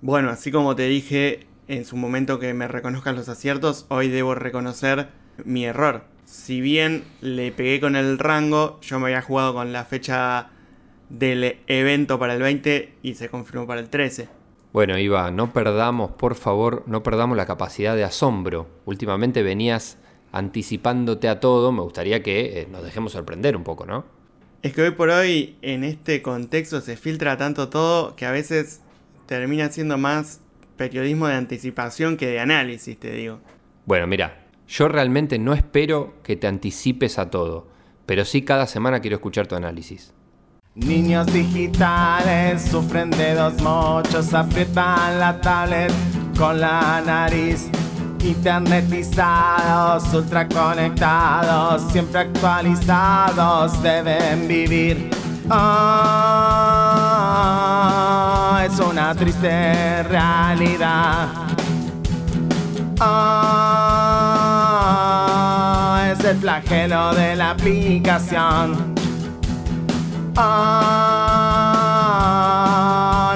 Bueno, así como te dije en su momento que me reconozcan los aciertos, hoy debo reconocer mi error. Si bien le pegué con el rango, yo me había jugado con la fecha del evento para el 20 y se confirmó para el 13. Bueno, Iva, no perdamos, por favor, no perdamos la capacidad de asombro. Últimamente venías anticipándote a todo, me gustaría que eh, nos dejemos sorprender un poco, ¿no? Es que hoy por hoy en este contexto se filtra tanto todo que a veces termina siendo más periodismo de anticipación que de análisis, te digo. Bueno, mira, yo realmente no espero que te anticipes a todo, pero sí cada semana quiero escuchar tu análisis. Niños digitales sufren de dos mochos, aprietan la tablet con la nariz. Internetizados, ultraconectados, siempre actualizados, deben vivir. Ah, es una triste realidad. Ah, es el flagelo de la aplicación. Ah,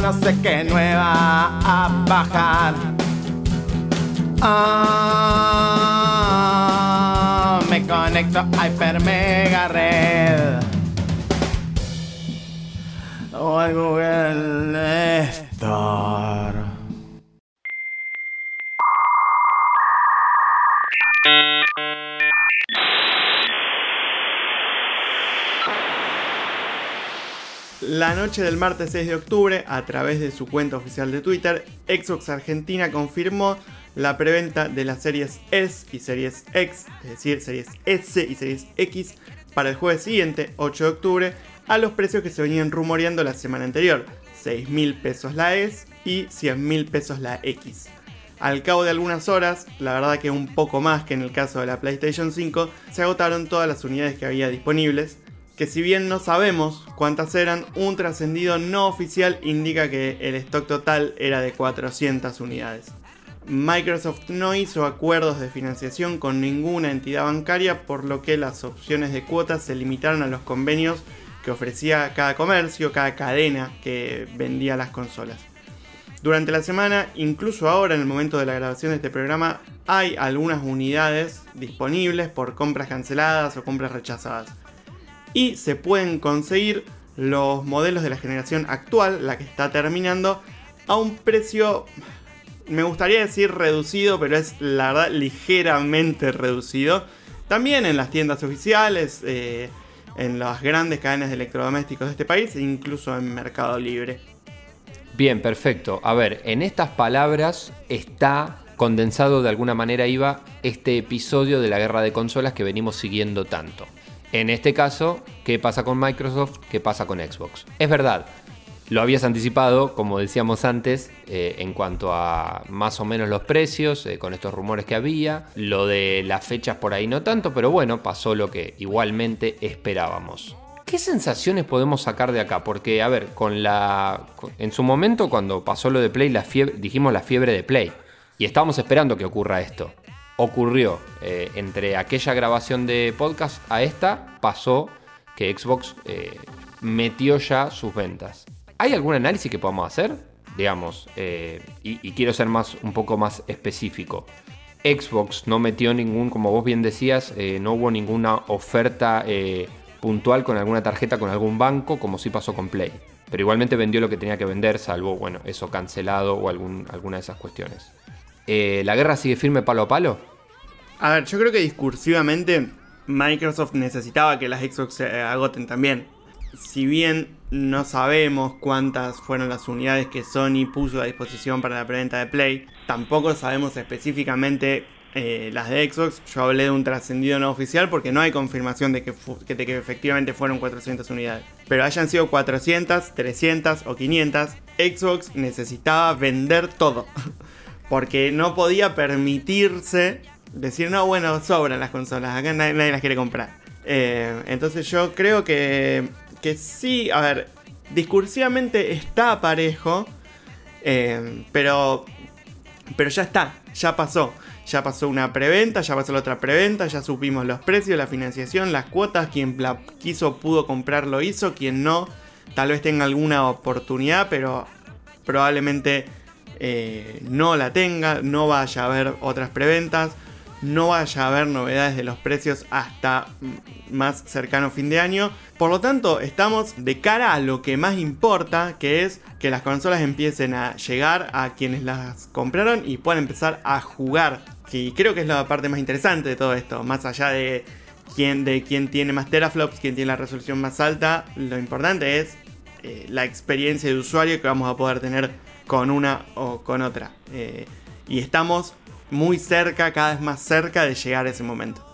no sé qué nueva a bajar. Ah, me conecto a Hyper Mega Red. O al Google Store. La noche del martes 6 de octubre, a través de su cuenta oficial de Twitter, Xbox Argentina confirmó la preventa de las series S y series X, es decir, series S y series X, para el jueves siguiente, 8 de octubre, a los precios que se venían rumoreando la semana anterior, 6 mil pesos la S y 100 mil pesos la X. Al cabo de algunas horas, la verdad que un poco más que en el caso de la PlayStation 5, se agotaron todas las unidades que había disponibles, que si bien no sabemos cuántas eran, un trascendido no oficial indica que el stock total era de 400 unidades. Microsoft no hizo acuerdos de financiación con ninguna entidad bancaria, por lo que las opciones de cuotas se limitaron a los convenios que ofrecía cada comercio, cada cadena que vendía las consolas. Durante la semana, incluso ahora en el momento de la grabación de este programa, hay algunas unidades disponibles por compras canceladas o compras rechazadas y se pueden conseguir los modelos de la generación actual, la que está terminando, a un precio, me gustaría decir reducido, pero es la verdad ligeramente reducido. También en las tiendas oficiales, eh, en las grandes cadenas de electrodomésticos de este país e incluso en Mercado Libre. Bien, perfecto. A ver, en estas palabras está condensado de alguna manera, Iba, este episodio de la guerra de consolas que venimos siguiendo tanto. En este caso, ¿qué pasa con Microsoft? ¿Qué pasa con Xbox? Es verdad, lo habías anticipado, como decíamos antes, eh, en cuanto a más o menos los precios, eh, con estos rumores que había. Lo de las fechas por ahí no tanto, pero bueno, pasó lo que igualmente esperábamos. ¿Qué sensaciones podemos sacar de acá? Porque, a ver, con la. En su momento, cuando pasó lo de Play, la dijimos la fiebre de Play. Y estábamos esperando que ocurra esto ocurrió eh, entre aquella grabación de podcast a esta, pasó que Xbox metió ya sus ventas. ¿Hay algún análisis que podamos hacer? Digamos, eh, y, quiero ser más, un poco más específico. Xbox no metió ningún, como vos bien decías, no hubo ninguna oferta puntual con alguna tarjeta, con algún banco, como sí pasó con Play. Pero igualmente vendió lo que tenía que vender, salvo, bueno, eso cancelado o alguna de esas cuestiones. ¿La guerra sigue firme palo a palo? A ver, yo creo que discursivamente Microsoft necesitaba que las Xbox se agoten también. Si bien no sabemos cuántas fueron las unidades que Sony puso a disposición para la preventa de Play, tampoco sabemos específicamente eh, las de Xbox. Yo hablé de un trascendido no oficial porque no hay confirmación de que, efectivamente fueron 400 unidades. Pero hayan sido 400, 300 o 500, Xbox necesitaba vender todo. Porque no podía permitirse decir, no, bueno, sobran las consolas, acá nadie, las quiere comprar. Eh, entonces yo creo que, que sí, a ver, discursivamente está parejo, eh, pero, pero ya está, ya pasó. Ya pasó una preventa, ya pasó la otra preventa, ya supimos los precios, la financiación, las cuotas. Quien quiso pudo comprar lo hizo, quien no, tal vez tenga alguna oportunidad, pero probablemente eh, no la tenga, no vaya a haber otras preventas, no vaya a haber novedades de los precios hasta más cercano fin de año. Por lo tanto, estamos de cara a lo que más importa, que es que las consolas empiecen a llegar a quienes las compraron y puedan empezar a jugar. Que creo que es la parte más interesante de todo esto, más allá de quién, de quién tiene más teraflops, quién tiene la resolución más alta, lo importante es eh, la experiencia de usuario que vamos a poder tener con una o con otra. Eh, y estamos muy cerca, cada vez más cerca de llegar a ese momento.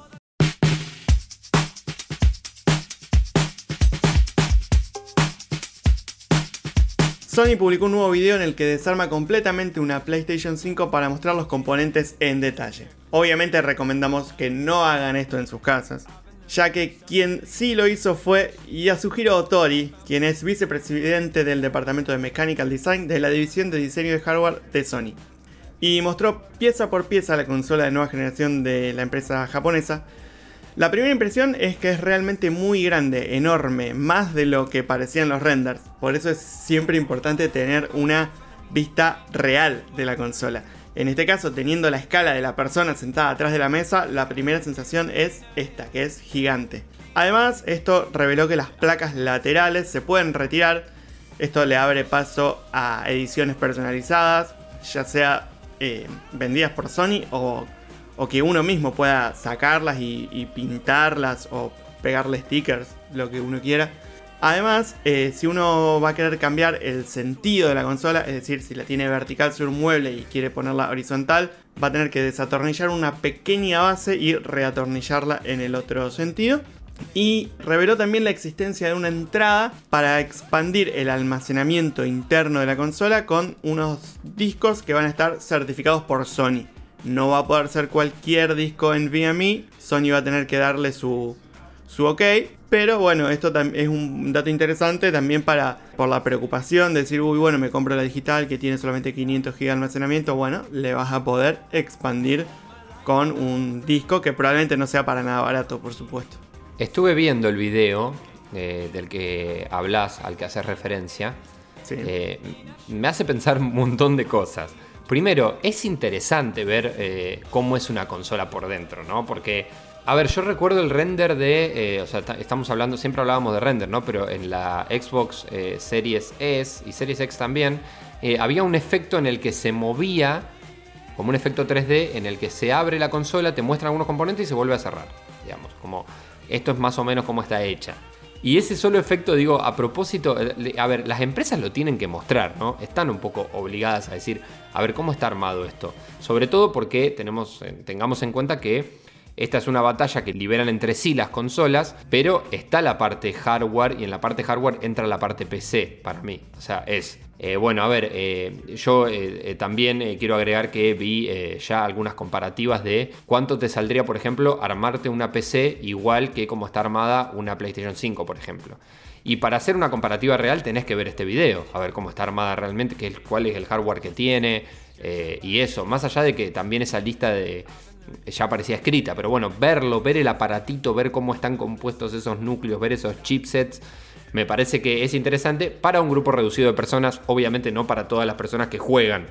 Sony publicó un nuevo video en el que desarma completamente una PlayStation 5 para mostrar los componentes en detalle. Obviamente recomendamos que no hagan esto en sus casas, ya que quien sí lo hizo fue Yasuhiro Otori, quien es vicepresidente del departamento de Mechanical Design de la división de diseño de hardware de Sony y mostró pieza por pieza la consola de nueva generación de la empresa japonesa. La primera impresión es que es realmente muy grande, enorme, más de lo que parecían los renders. Por eso es siempre importante tener una vista real de la consola. En este caso, teniendo la escala de la persona sentada atrás de la mesa, la primera sensación es esta, que es gigante. Además, esto reveló que las placas laterales se pueden retirar. Esto le abre paso a ediciones personalizadas, ya sea eh, vendidas por Sony o, que uno mismo pueda sacarlas y, pintarlas o pegarle stickers, lo que uno quiera. Además, eh, si uno va a querer cambiar el sentido de la consola, es decir, si la tiene vertical sobre un mueble y quiere ponerla horizontal, va a tener que desatornillar una pequeña base y reatornillarla en el otro sentido y reveló también la existencia de una entrada para expandir el almacenamiento interno de la consola con unos discos que van a estar certificados por Sony. No va a poder ser cualquier disco en VME, Sony va a tener que darle su, su ok, pero bueno, esto es un dato interesante también para por la preocupación de decir, uy, bueno, me compro la digital que tiene solamente 500 GB de almacenamiento, bueno, le vas a poder expandir con un disco que probablemente no sea para nada barato, por supuesto. Estuve viendo el video eh, del que hablas, al que haces referencia. Eh, me hace pensar un montón de cosas. Primero, es interesante ver eh, cómo es una consola por dentro, ¿no? Porque, a ver, yo recuerdo el render de. o sea, estamos hablando, siempre hablábamos de render, ¿no? Pero en la Xbox Series S y Series X también, había un efecto en el que se movía, como un efecto 3D, en el que se abre la consola, te muestra algunos componentes y se vuelve a cerrar. Digamos, como esto es más o menos como está hecha. Y ese solo efecto, digo, a propósito, eh, a ver, las empresas lo tienen que mostrar, ¿no? Están un poco obligadas a decir, a ver, ¿cómo está armado esto? Sobre todo porque tenemos, tengamos en cuenta que esta es una batalla que liberan entre sí las consolas, pero está la parte hardware y en la parte hardware entra la parte PC para mí. O sea, es eh, bueno, a ver, eh, yo eh, también quiero agregar que vi ya algunas comparativas de cuánto te saldría, por ejemplo, armarte una PC igual que como está armada una PlayStation 5, por ejemplo. Y para hacer una comparativa real tenés que ver este video, a ver cómo está armada realmente, qué, cuál es el hardware que tiene y eso. Más allá de que también esa lista de, ya parecía escrita, pero bueno, verlo, ver el aparatito, ver cómo están compuestos esos núcleos, ver esos chipsets, me parece que es interesante para un grupo reducido de personas, obviamente no para todas las personas que juegan,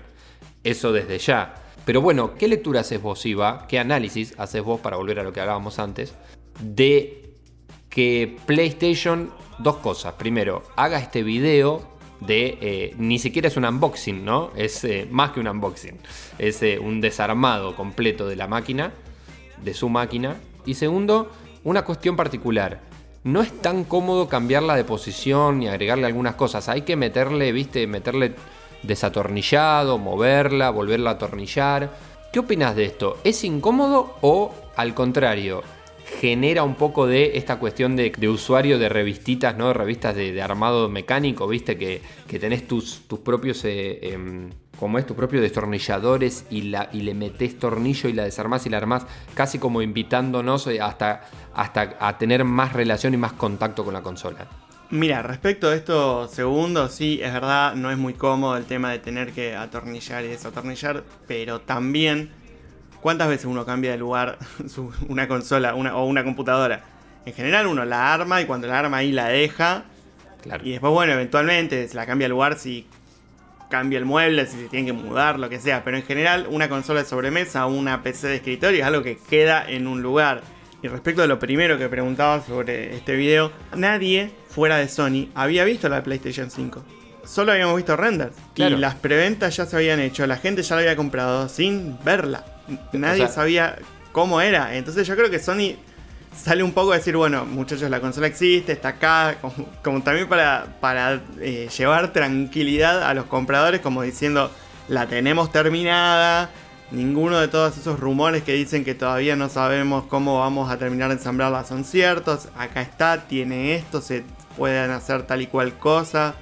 eso desde ya. Pero bueno, ¿qué lectura haces vos, Iva? ¿Qué análisis haces vos, para volver a lo que hablábamos antes, de que PlayStation, dos cosas. Primero, haga este video de eh, ni siquiera es un unboxing, ¿no? Es eh, más que un unboxing. Es eh, un desarmado completo de la máquina, de su máquina. Y segundo, una cuestión particular. No es tan cómodo cambiarla de posición y agregarle algunas cosas. Hay que meterle, viste, meterle desatornillado, moverla, volverla a atornillar. ¿Qué opinas de esto? ¿Es incómodo o al contrario? genera un poco de esta cuestión de, usuario de revistitas, ¿no? Revistas de, armado mecánico, viste, que, tenés tus, tus propios. Eh, em, como es tus propios destornilladores y, la, y le metés tornillo y la desarmás y la armás, casi como invitándonos eh, hasta, hasta a tener más relación y más contacto con la consola. Mira, respecto a esto segundo, sí, es verdad, no es muy cómodo el tema de tener que atornillar y desatornillar, pero también ¿Cuántas veces uno cambia de lugar una consola o una computadora? En general uno la arma y cuando la arma ahí la deja. Y después, bueno, eventualmente se la cambia de lugar si cambia el mueble, si se tiene que mudar, lo que sea. Pero en general, una consola de sobremesa o una PC de escritorio es algo que queda en un lugar. Y respecto a lo primero que preguntaba sobre este video, nadie fuera de Sony había visto la PlayStation 5. Solo habíamos visto renders. Claro. Y las preventas ya se habían hecho. La gente ya la había comprado sin verla. Nadie O sea- sabía cómo era. Entonces yo creo que Sony sale un poco a decir, bueno, muchachos, la consola existe, está acá, como, también para, para eh, llevar tranquilidad a los compradores, como diciendo, la tenemos terminada, ninguno de todos esos rumores que dicen que todavía no sabemos cómo vamos a terminar de ensamblarla son ciertos, acá está, tiene esto, se pueden hacer tal y cual cosa.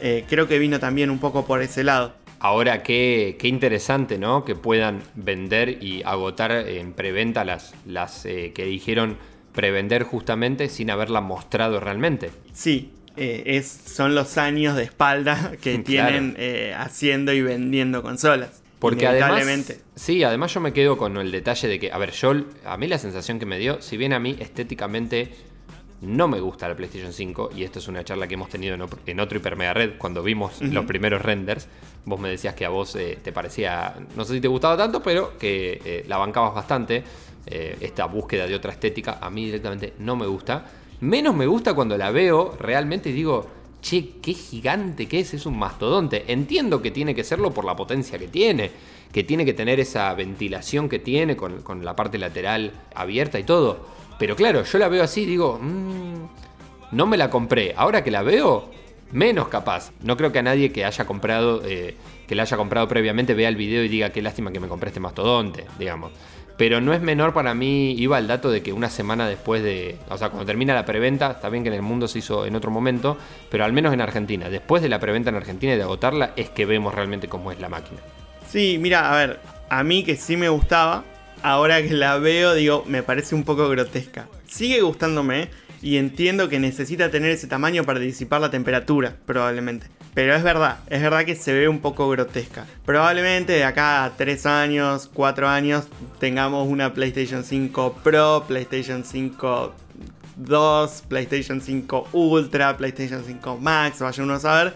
Eh, creo que vino también un poco por ese lado. Ahora, qué, qué interesante, ¿no? Que puedan vender y agotar en preventa las, las eh, que dijeron prevender justamente sin haberla mostrado realmente. Sí, eh, es, son los años de espalda que Claro. tienen eh, haciendo y vendiendo consolas. Porque además, sí, además yo me quedo con el detalle de que, a ver, yo, a mí la sensación que me dio, si bien a mí estéticamente no me gusta la PlayStation 5, y esto es una charla que hemos tenido en, op- en otro Hiper Mega Red, cuando vimos los primeros renders, vos me decías que a vos eh, te parecía, no sé si te gustaba tanto, pero que eh, la bancabas bastante, eh, esta búsqueda de otra estética, a mí directamente no me gusta. Menos me gusta cuando la veo realmente digo, che, qué gigante que es, es un mastodonte. Entiendo que tiene que serlo por la potencia que tiene, que tiene que tener esa ventilación que tiene con, con la parte lateral abierta y todo. Pero claro, yo la veo así digo, "Mm, no me la compré. Ahora que la veo, menos capaz. No creo que a nadie que haya comprado, eh, que la haya comprado previamente vea el video y diga qué lástima que me compré este mastodonte, digamos. Pero no es menor para mí, iba el dato de que una semana después de, o sea, cuando termina la preventa, está bien que en el mundo se hizo en otro momento, pero al menos en Argentina, después de la preventa en Argentina y de agotarla, es que vemos realmente cómo es la máquina. Sí, mira, a ver, a mí que sí me gustaba, ahora que la veo, digo, me parece un poco grotesca. Sigue gustándome y entiendo que necesita tener ese tamaño para disipar la temperatura, probablemente. Pero es verdad, es verdad que se ve un poco grotesca. Probablemente de acá a 3 años, 4 años, tengamos una PlayStation 5 Pro, PlayStation 5 2, PlayStation 5 Ultra, PlayStation 5 Max, vaya uno a saber,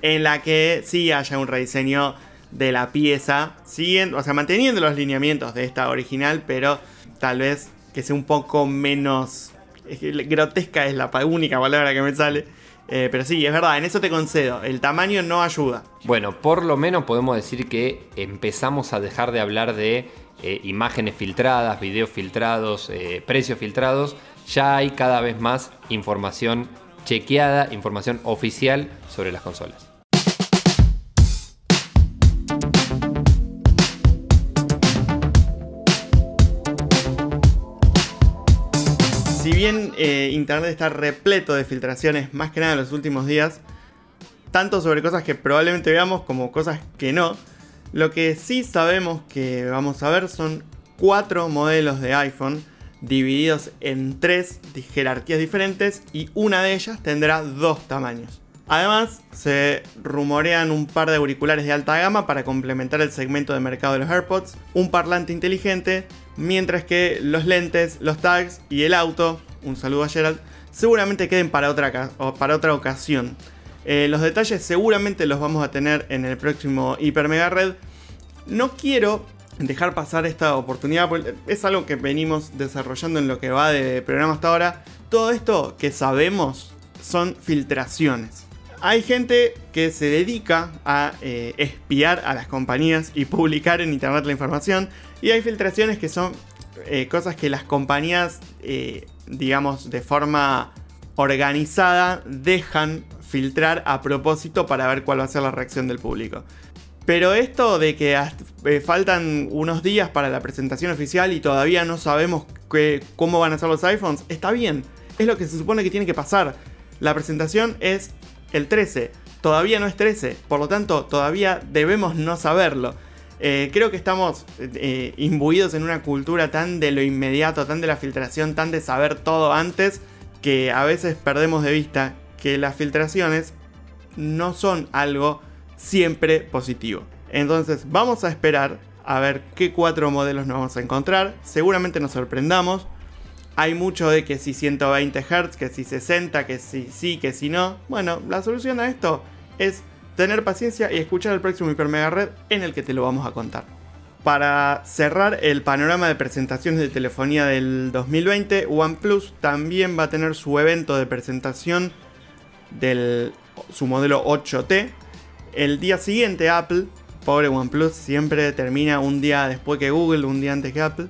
en la que sí haya un rediseño de la pieza, siguiendo, o sea, manteniendo los lineamientos de esta original, pero tal vez que sea un poco menos es que grotesca es la única palabra que me sale. Eh, pero sí, es verdad, en eso te concedo. El tamaño no ayuda. Bueno, por lo menos podemos decir que empezamos a dejar de hablar de eh, imágenes filtradas, videos filtrados, eh, precios filtrados. Ya hay cada vez más información chequeada, información oficial sobre las consolas. Si bien eh, Internet está repleto de filtraciones, más que nada en los últimos días, tanto sobre cosas que probablemente veamos como cosas que no, lo que sí sabemos que vamos a ver son cuatro modelos de iPhone divididos en tres jerarquías diferentes y una de ellas tendrá dos tamaños. Además, se rumorean un par de auriculares de alta gama para complementar el segmento de mercado de los AirPods, un parlante inteligente, mientras que los lentes, los tags y el auto, un saludo a Gerald, seguramente queden para otra, para otra ocasión. Eh, los detalles seguramente los vamos a tener en el próximo Hiper Mega Red. No quiero dejar pasar esta oportunidad, porque es algo que venimos desarrollando en lo que va de programa hasta ahora. Todo esto que sabemos son filtraciones. Hay gente que se dedica a eh, espiar a las compañías y publicar en internet la información. Y hay filtraciones que son eh, cosas que las compañías, eh, digamos, de forma organizada, dejan filtrar a propósito para ver cuál va a ser la reacción del público. Pero esto de que faltan unos días para la presentación oficial y todavía no sabemos qué- cómo van a ser los iPhones, está bien. Es lo que se supone que tiene que pasar. La presentación es el 13. Todavía no es 13. Por lo tanto, todavía debemos no saberlo. Eh, creo que estamos eh, imbuidos en una cultura tan de lo inmediato, tan de la filtración, tan de saber todo antes, que a veces perdemos de vista que las filtraciones no son algo siempre positivo. Entonces vamos a esperar a ver qué cuatro modelos nos vamos a encontrar. Seguramente nos sorprendamos. Hay mucho de que si 120 Hz, que si 60, que si sí, que si no. Bueno, la solución a esto es tener paciencia y escuchar el próximo Hiper Mega Red en el que te lo vamos a contar. Para cerrar el panorama de presentaciones de telefonía del 2020, OnePlus también va a tener su evento de presentación de su modelo 8T. El día siguiente Apple, pobre OnePlus, siempre termina un día después que Google, un día antes que Apple,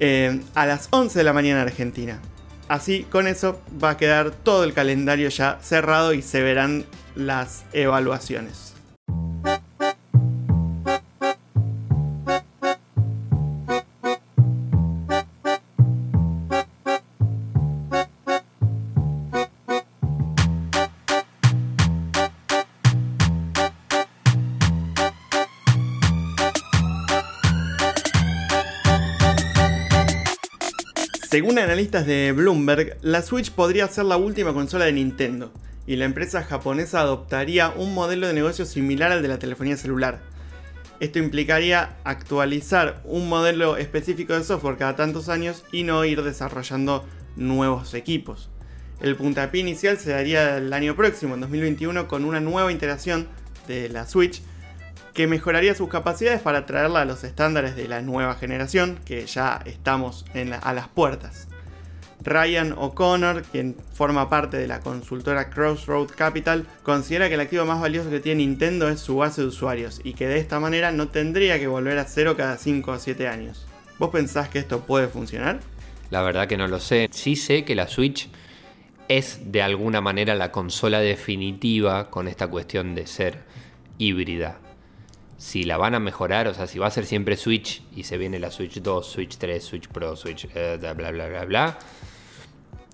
eh, a las 11 de la mañana en Argentina. Así, con eso va a quedar todo el calendario ya cerrado y se verán las evaluaciones. Según analistas de Bloomberg, la Switch podría ser la última consola de Nintendo, y la empresa japonesa adoptaría un modelo de negocio similar al de la telefonía celular. Esto implicaría actualizar un modelo específico de software cada tantos años y no ir desarrollando nuevos equipos. El puntapié inicial se daría el año próximo, en 2021, con una nueva integración de la Switch que mejoraría sus capacidades para traerla a los estándares de la nueva generación, que ya estamos a las puertas. Ryan O'Connor, quien forma parte de la consultora Crossroad Capital, considera que el activo más valioso que tiene Nintendo es su base de usuarios y que de esta manera no tendría que volver a cero cada 5 o 7 años. ¿Vos pensás que esto puede funcionar? La verdad que no lo sé. Sí sé que la Switch es de alguna manera la consola definitiva con esta cuestión de ser híbrida si la van a mejorar, o sea, si va a ser siempre Switch y se viene la Switch 2, Switch 3, Switch Pro, Switch, eh, bla, bla, bla, bla, bla,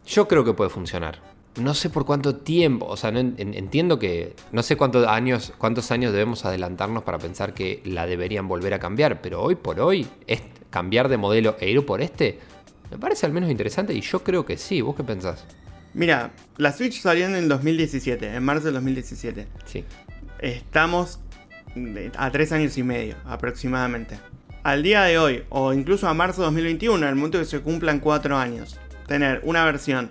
yo creo que puede funcionar. No sé por cuánto tiempo, o sea, no, entiendo que no sé cuántos años, cuántos años debemos adelantarnos para pensar que la deberían volver a cambiar, pero hoy por hoy, es cambiar de modelo e ir por este, me parece al menos interesante y yo creo que sí. ¿Vos qué pensás? Mira, la Switch salió en el 2017, en marzo del 2017. Sí. Estamos a tres años y medio aproximadamente. Al día de hoy, o incluso a marzo de 2021, en el momento que se cumplan cuatro años, tener una versión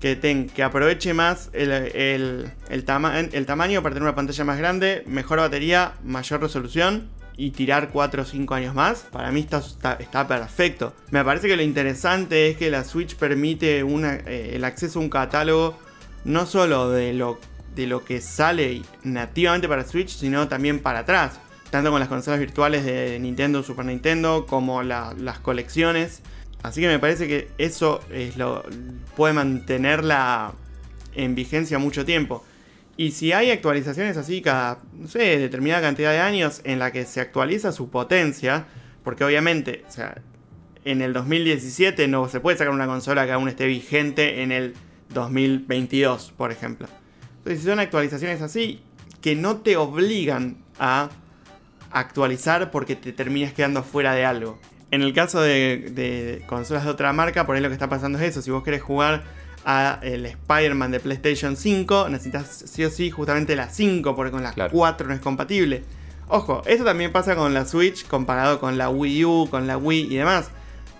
que, que aproveche más el, el, el, tamaño para tener una pantalla más grande, mejor batería, mayor resolución y tirar 4 o 5 años más, para mí está, está, perfecto. Me parece que lo interesante es que la Switch permite una, eh, el acceso a un catálogo no solo de lo de lo que sale nativamente para Switch, sino también para atrás. Tanto con las consolas virtuales de Nintendo, Super Nintendo, como las colecciones. Así que me parece que eso puede mantenerla en vigencia mucho tiempo. Y si hay actualizaciones así cada, determinada cantidad de años en la que se actualiza su potencia, porque obviamente, o sea, en el 2017 no se puede sacar una consola que aún esté vigente en el 2022, por ejemplo. Entonces, si son actualizaciones así, que no te obligan a actualizar porque te terminas quedando fuera de algo. En el caso de, consolas de otra marca, por ahí lo que está pasando es eso. Si vos querés jugar a el Spider-Man de PlayStation 5, necesitas sí o sí justamente la 5, porque con la 4 no es compatible. Ojo, esto también pasa con la Switch comparado con la Wii U, con la Wii y demás.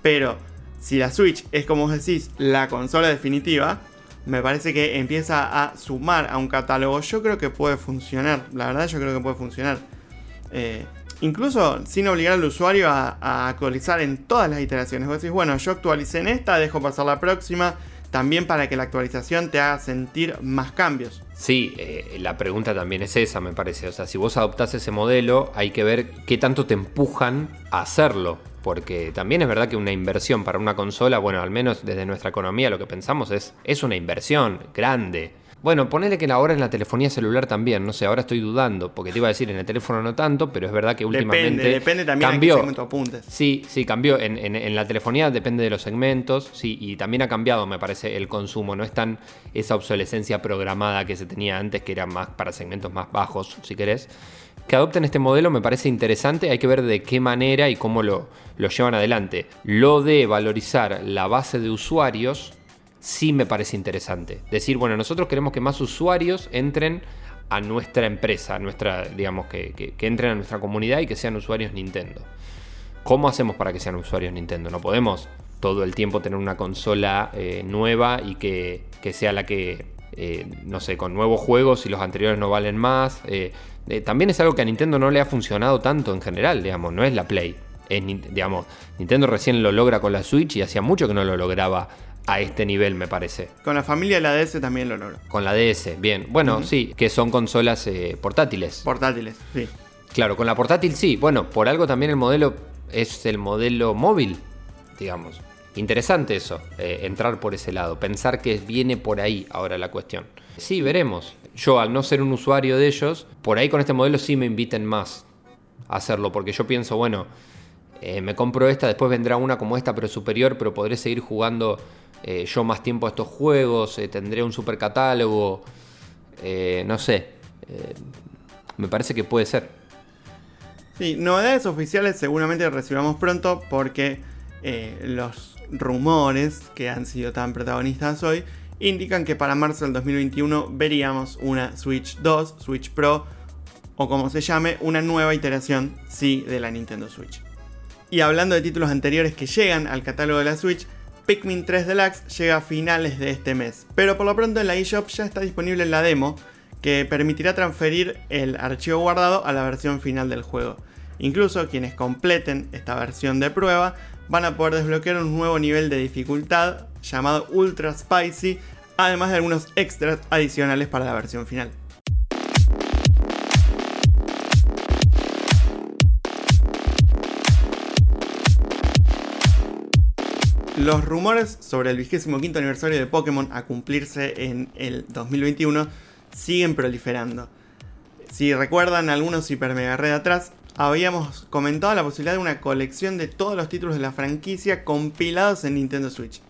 Pero si la Switch es como vos decís, la consola definitiva, me parece que empieza a sumar a un catálogo. Yo creo que puede funcionar, la verdad yo creo que puede funcionar. Eh, incluso sin obligar al usuario a, actualizar en todas las iteraciones. Vos decís, bueno, yo actualicé en esta, dejo pasar la próxima, también para que la actualización te haga sentir más cambios. Sí, eh, la pregunta también es esa, me parece. O sea, si vos adoptás ese modelo, hay que ver qué tanto te empujan a hacerlo porque también es verdad que una inversión para una consola, bueno, al menos desde nuestra economía lo que pensamos es, es una inversión grande. Bueno, ponele que ahora en la telefonía celular también, no sé, ahora estoy dudando, porque te iba a decir en el teléfono no tanto, pero es verdad que últimamente depende, depende también cambió. segmento apuntes. Sí, sí, cambió. En, en, la telefonía depende de los segmentos, sí, y también ha cambiado, me parece, el consumo. No es tan esa obsolescencia programada que se tenía antes, que era más para segmentos más bajos, si querés que adopten este modelo me parece interesante, hay que ver de qué manera y cómo lo, llevan adelante. Lo de valorizar la base de usuarios sí me parece interesante. Decir, bueno, nosotros queremos que más usuarios entren a nuestra empresa, nuestra, digamos, que, entren a nuestra comunidad y que sean usuarios Nintendo. ¿Cómo hacemos para que sean usuarios Nintendo? No podemos todo el tiempo tener una consola eh, nueva y que, que sea la que eh, no sé, con nuevos juegos y los anteriores no valen más. Eh, eh, también es algo que a Nintendo no le ha funcionado tanto en general, digamos, no es la Play. digamos, Nintendo recién lo logra con la Switch y hacía mucho que no lo lograba a este nivel, me parece. Con la familia de la DS también lo logró. Con la DS, bien. Bueno, sí, que son consolas portátiles. Portátiles, sí. Claro, con la portátil sí. Bueno, por algo también el modelo es el modelo móvil, digamos. Interesante eso, eh, entrar por ese lado, pensar que viene por ahí ahora la cuestión. Sí, veremos. Yo al no ser un usuario de ellos, por ahí con este modelo sí me inviten más a hacerlo, porque yo pienso, bueno, eh, me compro esta, después vendrá una como esta, pero superior, pero podré seguir jugando eh, yo más tiempo a estos juegos, tendré un super catálogo, no sé, me parece que puede ser. Sí, novedades oficiales seguramente recibamos pronto porque los rumores que han sido tan protagonistas hoy indican que para marzo del 2021 veríamos una Switch 2, Switch Pro o como se llame, una nueva iteración, sí, de la Nintendo Switch. Y hablando de títulos anteriores que llegan al catálogo de la Switch, Pikmin 3 Deluxe llega a finales de este mes, pero por lo pronto en la eShop ya está disponible la demo que permitirá transferir el archivo guardado a la versión final del juego. Incluso quienes completen esta versión de prueba van a poder desbloquear un nuevo nivel de dificultad llamado Ultra Spicy, además de algunos extras adicionales para la versión final. Los rumores sobre el 25 aniversario de Pokémon a cumplirse en el 2021 siguen proliferando. Si recuerdan algunos Super Mega Red atrás, habíamos comentado la posibilidad de una colección de todos los títulos de la franquicia compilados en Nintendo Switch.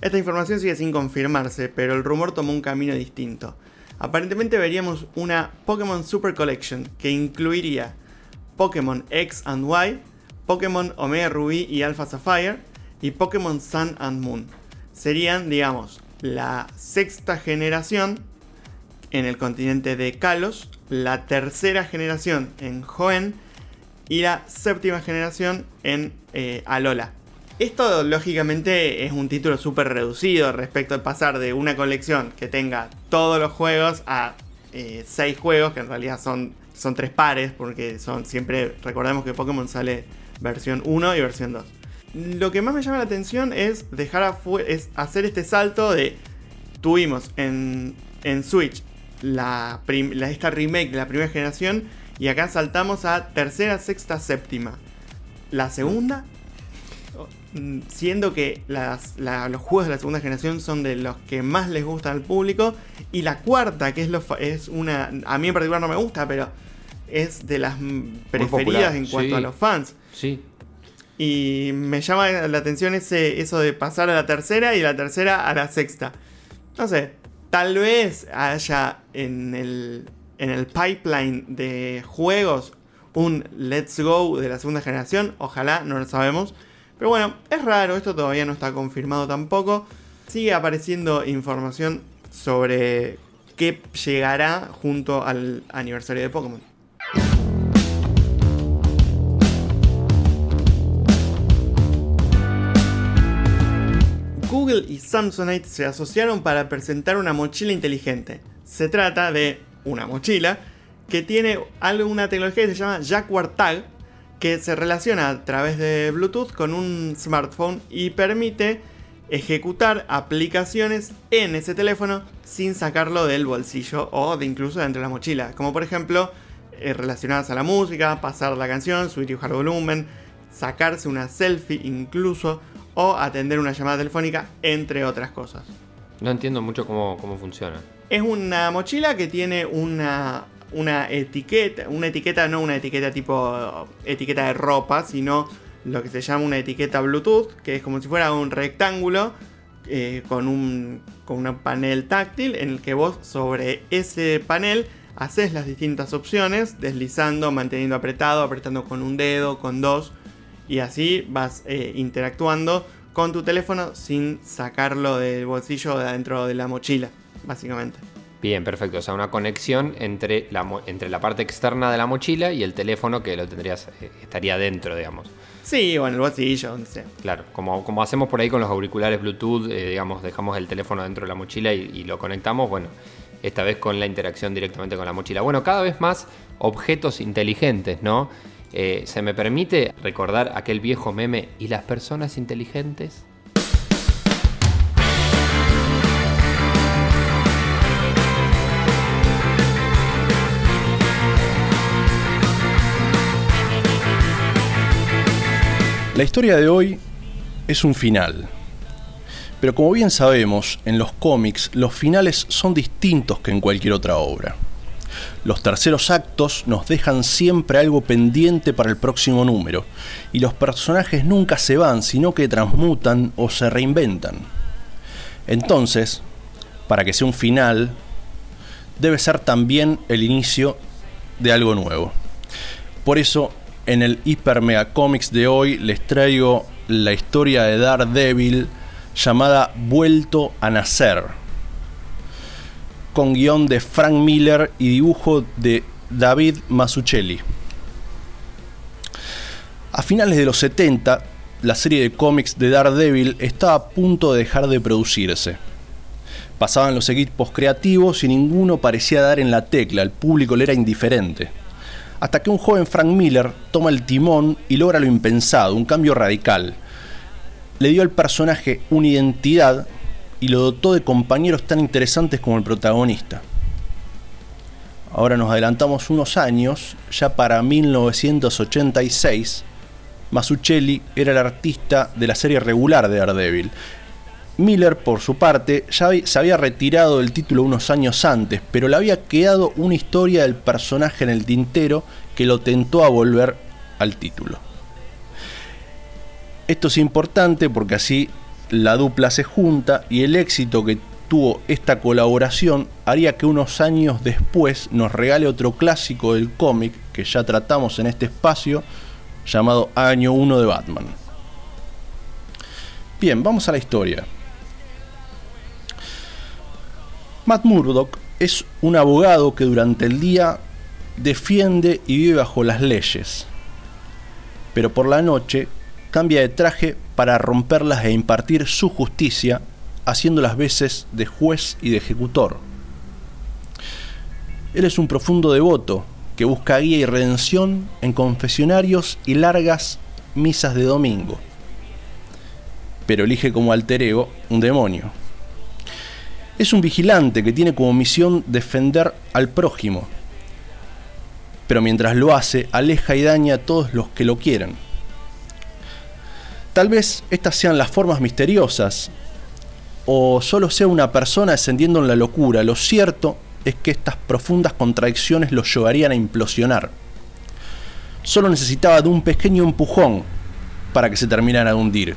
Esta información sigue sin confirmarse, pero el rumor tomó un camino distinto. Aparentemente veríamos una Pokémon Super Collection que incluiría Pokémon X and Y, Pokémon Omega Ruby y Alpha Sapphire y Pokémon Sun and Moon. Serían, digamos, la sexta generación en el continente de Kalos, la tercera generación en Hoenn y la séptima generación en eh, Alola. Esto lógicamente es un título súper reducido respecto al pasar de una colección que tenga todos los juegos a 6 eh, juegos, que en realidad son, son tres pares, porque son siempre, recordemos que Pokémon sale versión 1 y versión 2. Lo que más me llama la atención es dejar es hacer este salto de tuvimos en, en Switch esta remake de la primera generación y acá saltamos a tercera, sexta, séptima. La segunda, siendo que los juegos de la segunda generación son de los que más les gustan al público. Y la cuarta, que es, lo, es una... A mí en particular no me gusta, pero es de las preferidas en cuanto a los fans. Sí. Y me llama la atención ese, eso de pasar a la tercera y la tercera a la sexta. No sé, tal vez haya en el, en el pipeline de juegos un Let's Go de la segunda generación. Ojalá, no lo sabemos. Pero bueno, es raro, esto todavía no está confirmado tampoco. Sigue apareciendo información sobre qué llegará junto al aniversario de Pokémon. Google y Samsonite se asociaron para presentar una mochila inteligente. Se trata de una mochila que tiene una tecnología que se llama Jaguar Tag, que se relaciona a través de Bluetooth con un smartphone y permite ejecutar aplicaciones en ese teléfono sin sacarlo del bolsillo o de incluso dentro de la mochila. Como por ejemplo eh, relacionadas a la música, pasar la canción, subir y bajar volumen, sacarse una selfie incluso o atender una llamada telefónica, entre otras cosas. No entiendo mucho cómo, cómo funciona. Es una mochila que tiene una, una etiqueta, una etiqueta, no una etiqueta tipo etiqueta de ropa, sino lo que se llama una etiqueta Bluetooth, que es como si fuera un rectángulo eh, con, un, con un panel táctil en el que vos sobre ese panel haces las distintas opciones, deslizando, manteniendo apretado, apretando con un dedo, con dos, y así vas eh, interactuando con tu teléfono sin sacarlo del bolsillo o de adentro de la mochila básicamente. Bien, perfecto. O sea, una conexión entre la, entre la parte externa de la mochila y el teléfono que lo tendrías, eh, estaría dentro, digamos. Sí, o en el bolsillo, donde sea. Claro, como, como hacemos por ahí con los auriculares Bluetooth, eh, digamos, dejamos el teléfono dentro de la mochila y, lo conectamos, bueno, esta vez con la interacción directamente con la mochila. Bueno, cada vez más objetos inteligentes, ¿no? Eh, ¿Se me permite recordar aquel viejo meme y las personas inteligentes? La historia de hoy es un final. Pero como bien sabemos, en los cómics los finales son distintos que en cualquier otra obra. Los terceros actos nos dejan siempre algo pendiente para el próximo número, y los personajes nunca se van, sino que transmutan o se reinventan. Entonces, para que sea un final, debe ser también el inicio de algo nuevo. Por eso en el Hyper Mega Comics de hoy les traigo la historia de Daredevil llamada Vuelto a Nacer, con guion de Frank Miller y dibujo de David Mazzucchelli. A finales de los 70, la serie de cómics de Daredevil estaba a punto de dejar de producirse. Pasaban los equipos creativos y ninguno parecía dar en la tecla, el público le era indiferente hasta que un joven Frank Miller toma el timón y logra lo impensado, un cambio radical. Le dio al personaje una identidad y lo dotó de compañeros tan interesantes como el protagonista. Ahora nos adelantamos unos años, ya para 1986, Masuccelli era el artista de la serie regular de Daredevil, Miller, por su parte, ya se había retirado del título unos años antes, pero le había quedado una historia del personaje en el tintero que lo tentó a volver al título. Esto es importante porque así la dupla se junta y el éxito que tuvo esta colaboración haría que unos años después nos regale otro clásico del cómic que ya tratamos en este espacio llamado Año 1 de Batman. Bien, vamos a la historia. Matt Murdock es un abogado que durante el día defiende y vive bajo las leyes, pero por la noche cambia de traje para romperlas e impartir su justicia, haciendo las veces de juez y de ejecutor. Él es un profundo devoto que busca guía y redención en confesionarios y largas misas de domingo, pero elige como alter ego un demonio. Es un vigilante que tiene como misión defender al prójimo, pero mientras lo hace, aleja y daña a todos los que lo quieren. Tal vez estas sean las formas misteriosas, o solo sea una persona descendiendo en la locura. Lo cierto es que estas profundas contradicciones lo llevarían a implosionar. Solo necesitaba de un pequeño empujón para que se terminara de hundir,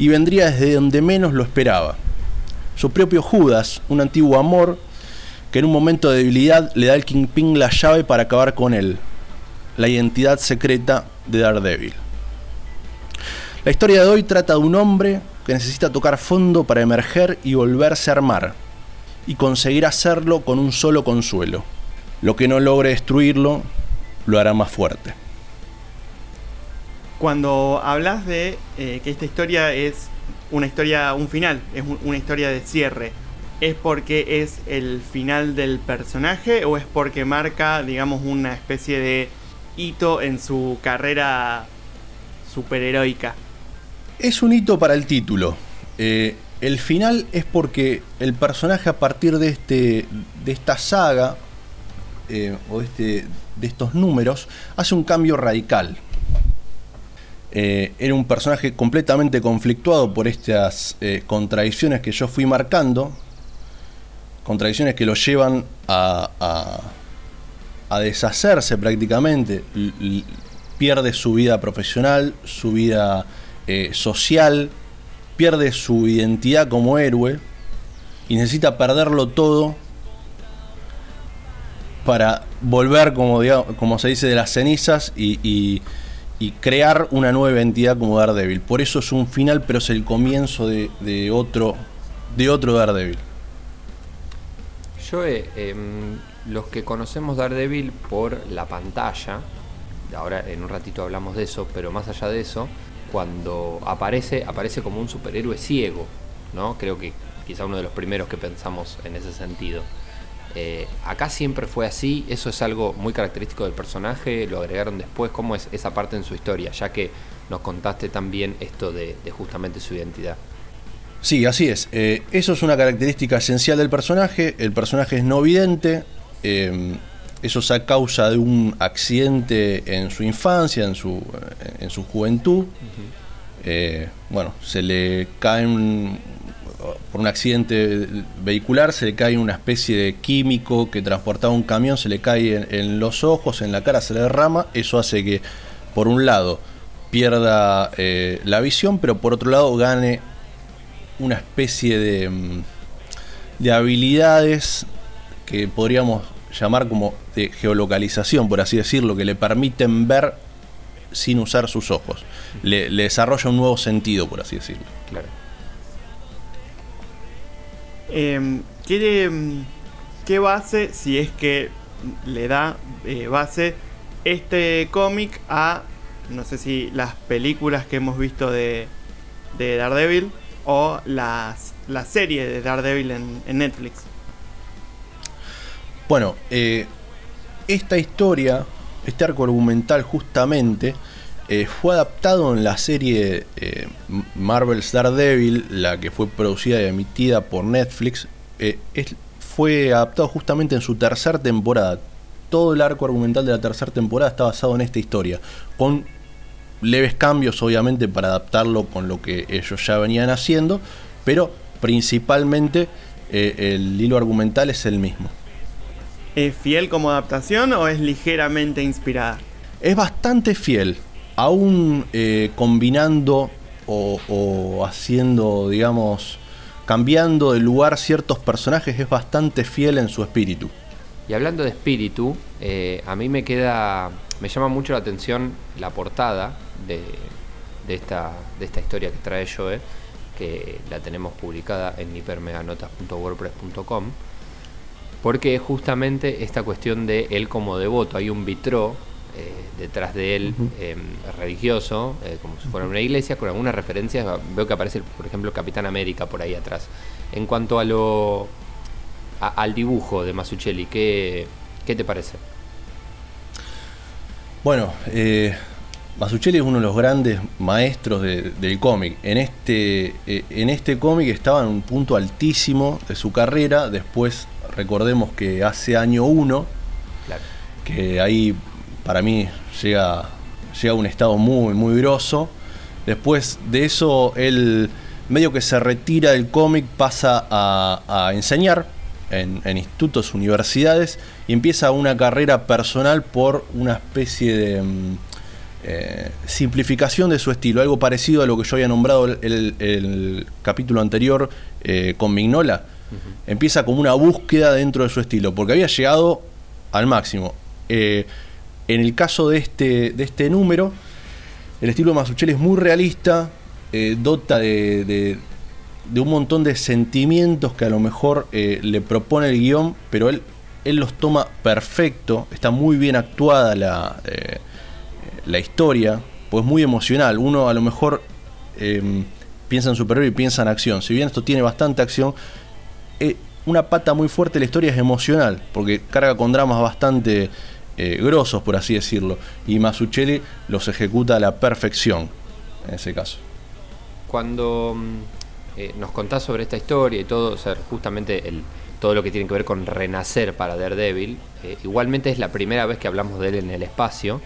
y vendría desde donde menos lo esperaba su propio Judas, un antiguo amor, que en un momento de debilidad le da al Kingpin la llave para acabar con él, la identidad secreta de Daredevil. La historia de hoy trata de un hombre que necesita tocar fondo para emerger y volverse a armar, y conseguir hacerlo con un solo consuelo. Lo que no logre destruirlo, lo hará más fuerte. Cuando hablas de eh, que esta historia es una historia, un final, es una historia de cierre. ¿Es porque es el final del personaje o es porque marca, digamos, una especie de hito en su carrera superheroica? Es un hito para el título. Eh, el final es porque el personaje a partir de, este, de esta saga eh, o este, de estos números hace un cambio radical. Eh, era un personaje completamente conflictuado por estas eh, contradicciones que yo fui marcando, contradicciones que lo llevan a, a, deshacerse prácticamente, pierde su vida profesional, su vida eh, social, pierde su identidad como héroe y necesita perderlo todo para volver, como, como se dice, de las cenizas y crear una nueva entidad como Daredevil. Por eso es un final, pero es el comienzo de, otro, de otro Daredevil. Yo, em, los que conocemos Daredevil por la pantalla, ahora en un ratito hablamos de eso, pero más allá de eso, cuando aparece, aparece como un superhéroe ciego, ¿no? Creo que quizá uno de los primeros que pensamos en ese sentido. Eh, acá siempre fue así, eso es algo muy característico del personaje, lo agregaron después, cómo es esa parte en su historia, ya que nos contaste también esto de, justamente su identidad. Sí, así es. Eh, eso es una característica esencial del personaje. El personaje es no vidente. Eh, eso es a causa de un accidente en su infancia, en su, en su juventud. bueno, se le cae un, por un accidente vehicular, se le cae una especie de químico que transportaba un camión, se le cae en, los ojos, en la cara, se le derrama. Eso hace que, por un lado, pierda eh, la visión, pero por otro lado gane una especie de, mm, de habilidades que podríamos llamar como de geolocalización, por así decirlo, que le permiten ver sin usar sus ojos. Le, le desarrolla un nuevo sentido, por así decirlo. Claro. Eh, ¿qué, base, si es que le da eh, base este cómic a, no sé si las películas que hemos visto de, de Daredevil o las, la serie de Daredevil en, Netflix? Bueno, eh, esta historia, este arco argumental justamente, eh, fue adaptado en la serie eh, Marvel's Daredevil, la que fue producida y emitida por Netflix. Eh, fue adaptado justamente en su tercera temporada. Todo el arco argumental de la tercera temporada está basado en esta historia, con leves cambios obviamente para adaptarlo con lo que ellos ya venían haciendo, pero principalmente el hilo argumental es el mismo. ¿Es fiel como adaptación o es ligeramente inspirada? Es bastante fiel aún eh, combinando o, haciendo, digamos, cambiando de lugar ciertos personajes, es bastante fiel en su espíritu. Y hablando de espíritu, eh, a mí me queda, me llama mucho la atención la portada de, esta, de esta historia que trae Joe, que la tenemos publicada en hipermeganotas.wordpress.com, porque justamente esta cuestión de él como devoto, hay un vitró eh, detrás de él em, religioso, eh, como si fuera una iglesia, con algunas referencias. Veo que aparece, por ejemplo, Capitán América por ahí atrás. En cuanto a lo al dibujo de Masuchelli, ¿qué, qué te parece? Bueno, eh, Masuchelli es uno de los grandes maestros del cómic. En este, en este cómic estaba en un punto altísimo de su carrera. Después, recordemos que hace año 1, que ahí para mí llega, llega a un estado muy, muy grosso. Después de eso, él medio que se retira del cómic, pasa a, enseñar en, institutos, universidades y empieza una carrera personal por una especie de mm, eh, simplificación de su estilo, algo parecido a lo que yo había nombrado el, el, capítulo anterior eh, con Mignola. Empieza como una búsqueda dentro de su estilo, porque había llegado al máximo. Eh, en el caso de este, de este número, el estilo de Masuchelli es muy realista, eh, dota de, un montón de sentimientos que a lo mejor eh, le propone el guion, pero él, él los toma perfecto, está muy bien actuada la, eh, la historia, pues muy emocional. Uno a lo mejor em, piensa en superhéroe y piensa en acción. Si bien esto tiene bastante acción, una pata muy fuerte de la historia es emocional, porque carga con dramas bastante eh, grosos, por así decirlo. Y Masuchelli los ejecuta a la perfección en ese caso. Cuando mm, eh, nos contás sobre esta historia y todo, o sea, justamente el, todo lo que tiene que ver con renacer para Daredevil, eh, igualmente es la primera vez que hablamos de él en el espacio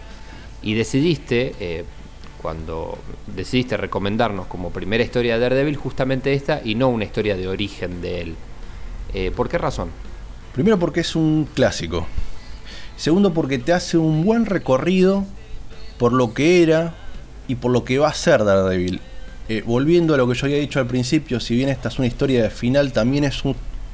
y decidiste, cuando decidiste recomendarnos como primera historia de Daredevil, justamente esta y no una historia de origen de él. ¿Por qué razón? Primero porque es un clásico. Segundo, porque te hace un buen recorrido por lo que era y por lo que va a ser Daredevil. Eh, volviendo a lo que yo había dicho al principio, si bien esta es una historia de final, también es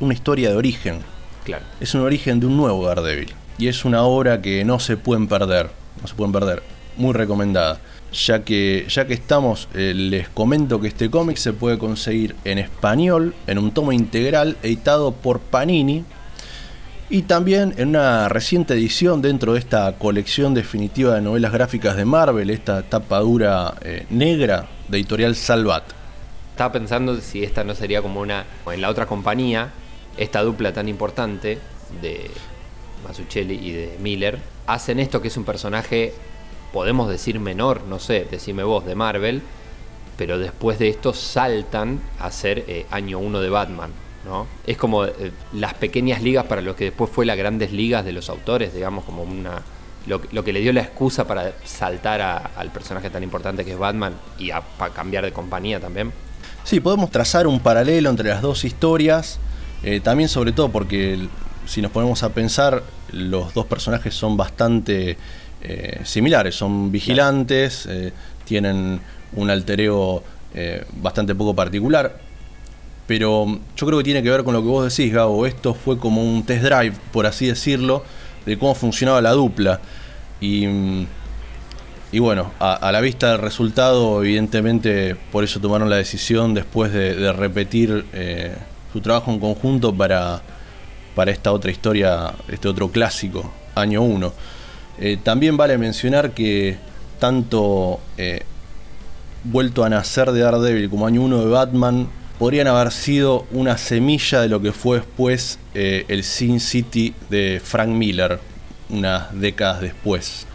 una historia de origen. Claro. Es un origen de un nuevo Daredevil. Y es una obra que no se pueden perder. No se pueden perder. Muy recomendada. Ya que, ya que estamos, eh, les comento que este cómic se puede conseguir en español, en un tomo integral, editado por Panini, Y también en una reciente edición dentro de esta colección definitiva de novelas gráficas de Marvel, esta tapadura eh, negra de editorial Salvat. Estaba pensando si esta no sería como una. En la otra compañía, esta dupla tan importante de Masuchelli y de Miller, hacen esto que es un personaje, podemos decir menor, no sé, decime vos, de Marvel, pero después de esto saltan a ser eh, año 1 de Batman. Es como eh, las pequeñas ligas para lo que después fue las grandes ligas de los autores, digamos, como una lo, que le dio la excusa para saltar al personaje tan importante que es Batman y a, cambiar de compañía también. Sí, podemos trazar un paralelo entre las dos historias, eh, también sobre todo porque si nos ponemos a pensar, los dos personajes son bastante eh, similares, son vigilantes, tienen un alter ego eh, bastante poco particular, pero yo creo que tiene que ver con lo que vos decís, Gabo, esto fue como un test drive, por así decirlo, de cómo funcionaba la dupla. Y, mm, y bueno, a, la vista del resultado, evidentemente por eso tomaron la decisión después de, repetir eh, su trabajo en conjunto para, para esta otra historia, este otro clásico, año 1. también vale mencionar que tanto eh, Vuelto a nacer de Daredevil como año 1 de Batman podrían haber sido una semilla de lo que fue después eh, el Sin City de Frank Miller, unas décadas después.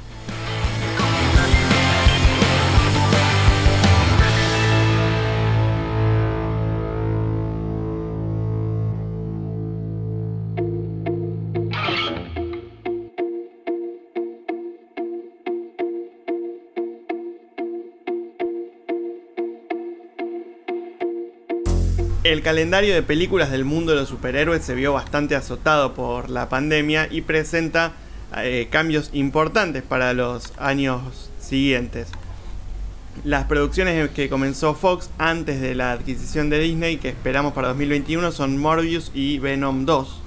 El calendario de películas del mundo de los superhéroes se vio bastante azotado por la pandemia y presenta eh, cambios importantes para los años siguientes. Las producciones que comenzó Fox antes de la adquisición de Disney que esperamos para 2021 son Morbius y Venom 2.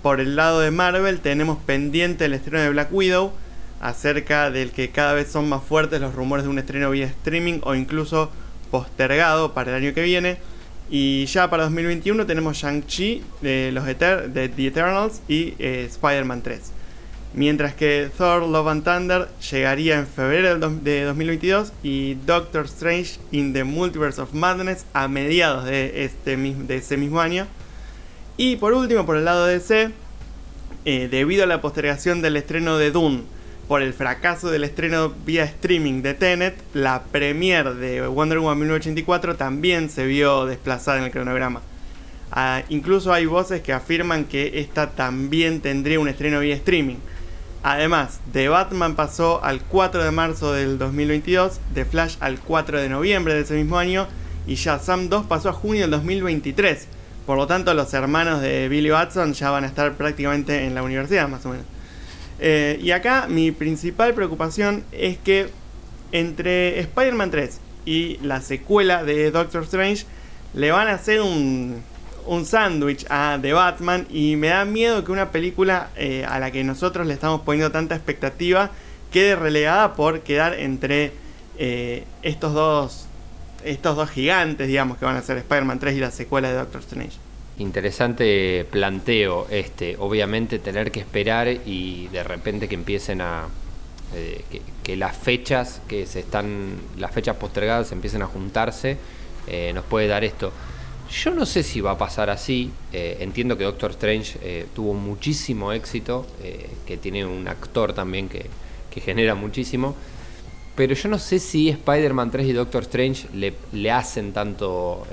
Por el lado de Marvel tenemos pendiente el estreno de Black Widow, acerca del que cada vez son más fuertes los rumores de un estreno vía streaming o incluso postergado para el año que viene. Y ya para 2021 tenemos Shang-Chi Eter de The Eternals y eh, Spider-Man 3. Mientras que Thor Love and Thunder llegaría en febrero de 2022 y Doctor Strange in the Multiverse of Madness a mediados de, este, de ese mismo año. Y por último, por el lado de DC, eh, debido a la postergación del estreno de Dune por el fracaso del estreno vía streaming de Tenet, la premiere de Wonder Woman 1984 también se vio desplazada en el cronograma. Ah, incluso hay voces que afirman que esta también tendría un estreno vía streaming. Además, The Batman pasó al 4 de marzo del 2022, The Flash al 4 de noviembre de ese mismo año y Shazam 2 pasó a junio del 2023. Por lo tanto, los hermanos de Billy Batson ya van a estar prácticamente en la universidad, más o menos. Eh, y acá mi principal preocupación es que entre Spider-Man 3 y la secuela de Doctor Strange le van a hacer un, un sándwich a The Batman y me da miedo que una película eh, a la que nosotros le estamos poniendo tanta expectativa quede relegada por quedar entre eh, estos dos estos dos gigantes, digamos, que van a ser Spider-Man 3 y la secuela de Doctor Strange. Interesante planteo este, obviamente tener que esperar y de repente que empiecen a eh, que, las fechas que se están las fechas postergadas empiecen a juntarse eh, nos puede dar esto. Yo no sé si va a pasar así. Eh, entiendo que Doctor Strange tuvo muchísimo éxito, que tiene un actor también que, que, genera muchísimo. Pero yo no sé si Spider-Man 3 y Doctor Strange le, le hacen tanto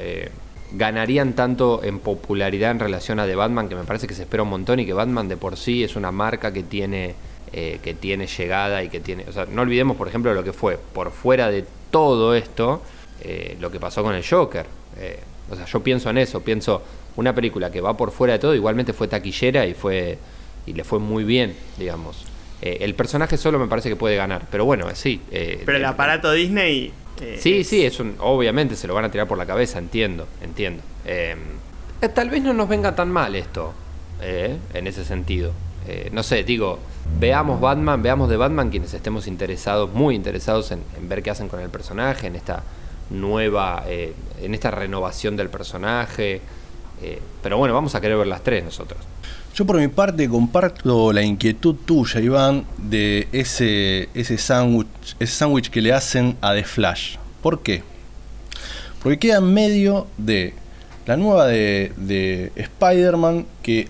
ganarían tanto en popularidad en relación a The Batman que me parece que se espera un montón y que Batman de por sí es una marca que tiene eh, que tiene llegada y que tiene, o sea, no olvidemos por ejemplo lo que fue por fuera de todo esto eh, lo que pasó con el Joker. Eh, o sea, yo pienso en eso, pienso una película que va por fuera de todo, igualmente fue taquillera y fue y le fue muy bien, digamos. Eh, el personaje solo me parece que puede ganar, pero bueno, sí. eh, pero el aparato Disney eh, sí, sí, es un, obviamente se lo van a tirar por la cabeza, entiendo, entiendo. Eh, tal vez no nos venga tan mal esto, eh, en ese sentido. Eh, no sé, digo, veamos Batman, veamos de Batman quienes estemos interesados, muy interesados en, en ver qué hacen con el personaje, en esta nueva, eh, en esta renovación del personaje. Eh, pero bueno, vamos a querer ver las tres nosotros. Yo por mi parte comparto la inquietud tuya, Iván, de ese, ese sándwich ese que le hacen a The Flash. ¿Por qué? Porque queda en medio de la nueva de, de Spider-Man, que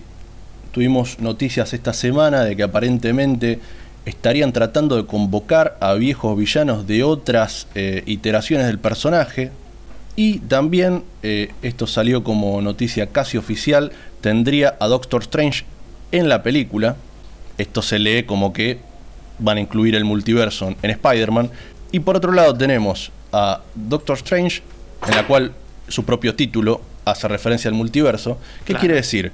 tuvimos noticias esta semana de que aparentemente estarían tratando de convocar a viejos villanos de otras eh, iteraciones del personaje. Y también, eh, esto salió como noticia casi oficial, tendría a Doctor Strange en la película. Esto se lee como que van a incluir el multiverso en Spider-Man. Y por otro lado tenemos a Doctor Strange, en la cual su propio título hace referencia al multiverso. ¿Qué Claro. quiere decir?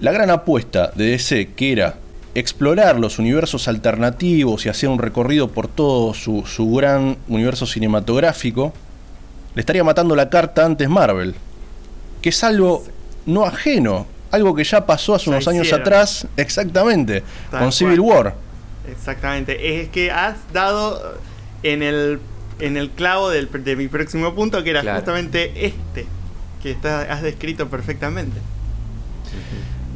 La gran apuesta de DC, que era explorar los universos alternativos y hacer un recorrido por todo su, su gran universo cinematográfico, le estaría matando la carta antes Marvel. Que es algo no ajeno, algo que ya pasó hace Ya unos años atrás, exactamente, Tal con Civil cual. War. Exactamente. Es que has dado en el, en el clavo del- de mi próximo punto, que era Claro. justamente este, que está, has descrito perfectamente.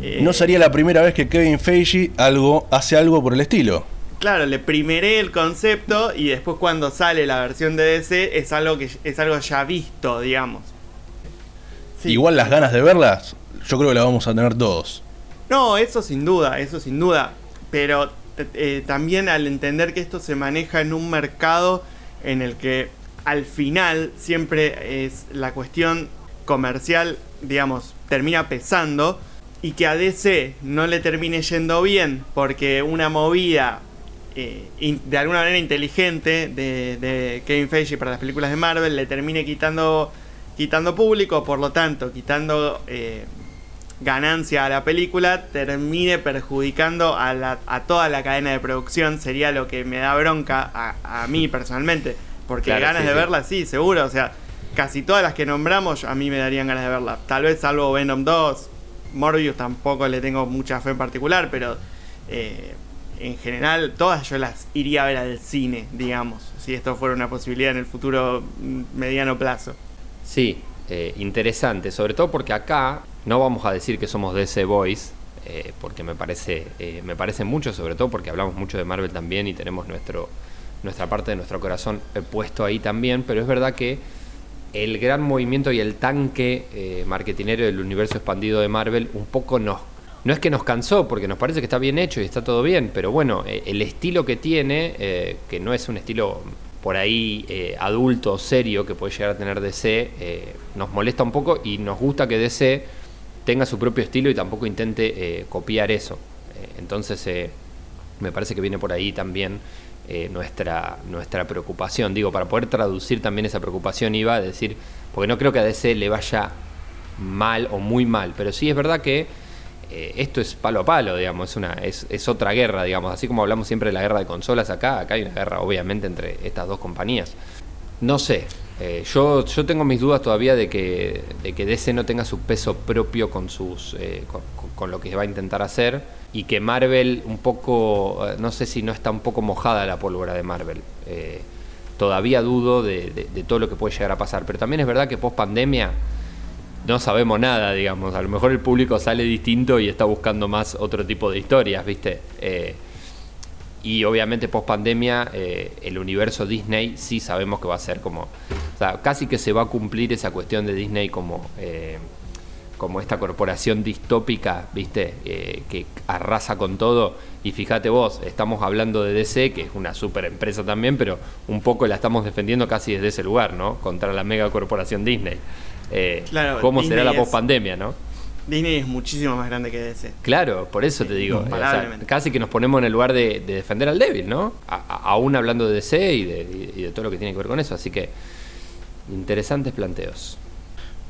Eh, No sería la primera vez que Kevin Feige algo, hace algo por el estilo. Claro, le primeré el concepto y después cuando sale la versión de DC es algo que es algo ya visto, digamos. Sí. Igual las ganas de verlas, yo creo que las vamos a tener todos. No, eso sin duda, eso sin duda. Pero eh, también al entender que esto se maneja en un mercado en el que al final siempre es la cuestión comercial, digamos, termina pesando y que a DC no le termine yendo bien porque una movida eh, in- de alguna manera inteligente de, de Kevin Feige para las películas de Marvel le termine quitando quitando público, por lo tanto, quitando eh, ganancia a la película, termine perjudicando a, la- a toda la cadena de producción, sería lo que me da bronca a, a mí personalmente. Porque Claro, ganas sí, de sí. verla, sí, seguro. O sea, casi todas las que nombramos a mí me darían ganas de verla. Tal vez salvo Venom 2, Morbius tampoco le tengo mucha fe en particular, pero eh, en general todas yo las iría a ver al cine, digamos, si esto fuera una posibilidad en el futuro mm, mediano plazo. Sí, eh, interesante, sobre todo porque acá no vamos a decir que somos DC Boys, eh, porque me parece, eh, me parece mucho, sobre todo porque hablamos mucho de Marvel también y tenemos nuestro, nuestra parte de nuestro corazón eh, puesto ahí también, pero es verdad que el gran movimiento y el tanque eh, marketinero del universo expandido de Marvel un poco nos... No es que nos cansó, porque nos parece que está bien hecho y está todo bien, pero bueno, el estilo que tiene, que no es un estilo por ahí eh, adulto, serio, que puede llegar a tener DC, eh, nos molesta un poco y nos gusta que DC tenga su propio estilo y tampoco intente eh, copiar eso. Eh, entonces, eh, me parece que viene por ahí también nuestra, nuestra preocupación. Digo, para poder traducir también esa preocupación iba a decir, porque no creo que a DC le vaya mal o muy mal, pero sí es verdad que eh, esto es palo a palo, digamos, es, una, es, es otra guerra, digamos, así como hablamos siempre de la guerra de consolas acá, acá hay una guerra obviamente entre estas dos compañías. No sé, eh, yo, yo tengo mis dudas todavía de que, de que DC no tenga su peso propio con, sus, eh, con, lo que va a intentar hacer y que Marvel un poco, no sé si no está un poco mojada la pólvora de Marvel. Todavía dudo de- de todo lo que puede llegar a pasar, pero también es verdad que post pandemia no sabemos nada, digamos. A lo mejor el público sale distinto y está buscando más otro tipo de historias, ¿viste? Eh, y obviamente post pandemia el universo Disney sí sabemos que va a ser como... O sea, casi que se va a cumplir esa cuestión de Disney como... eh, como esta corporación distópica, ¿viste? Eh, que arrasa con todo. Y fíjate vos, estamos hablando de DC, que es una super empresa también, pero un poco la estamos defendiendo casi desde ese lugar, ¿no? Contra la mega corporación Disney. Eh, Claro, ¿Cómo será la Disney es- post pandemia, no? Disney es muchísimo más grande que DC. Claro, por eso te digo. o sea, incomparablemente. casi que nos ponemos en el lugar de, de defender al débil, ¿no? A- a- aún hablando de DC y de, y de todo lo que tiene que ver con eso. Así que, interesantes planteos.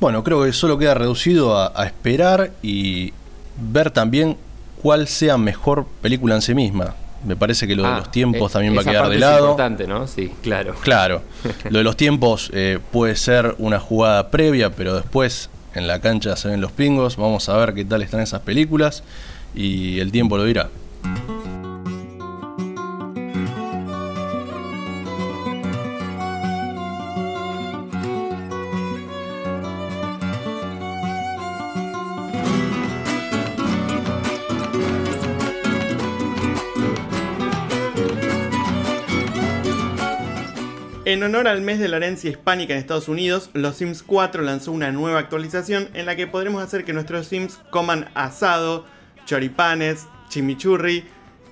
Bueno, creo que solo queda reducido a, a esperar y ver también cuál sea mejor película en sí misma. Me parece que lo de Ah, los tiempos eh, también va a quedar de es lado. importante, ¿no? Sí, claro. Claro, lo de los tiempos eh, puede ser una jugada previa, pero después en la cancha se ven los pingos. Vamos a ver qué tal están esas películas y el tiempo lo dirá. En honor al mes de la herencia hispánica en Estados Unidos, los Sims 4 lanzó una nueva actualización en la que podremos hacer que nuestros Sims coman asado, choripanes, chimichurri,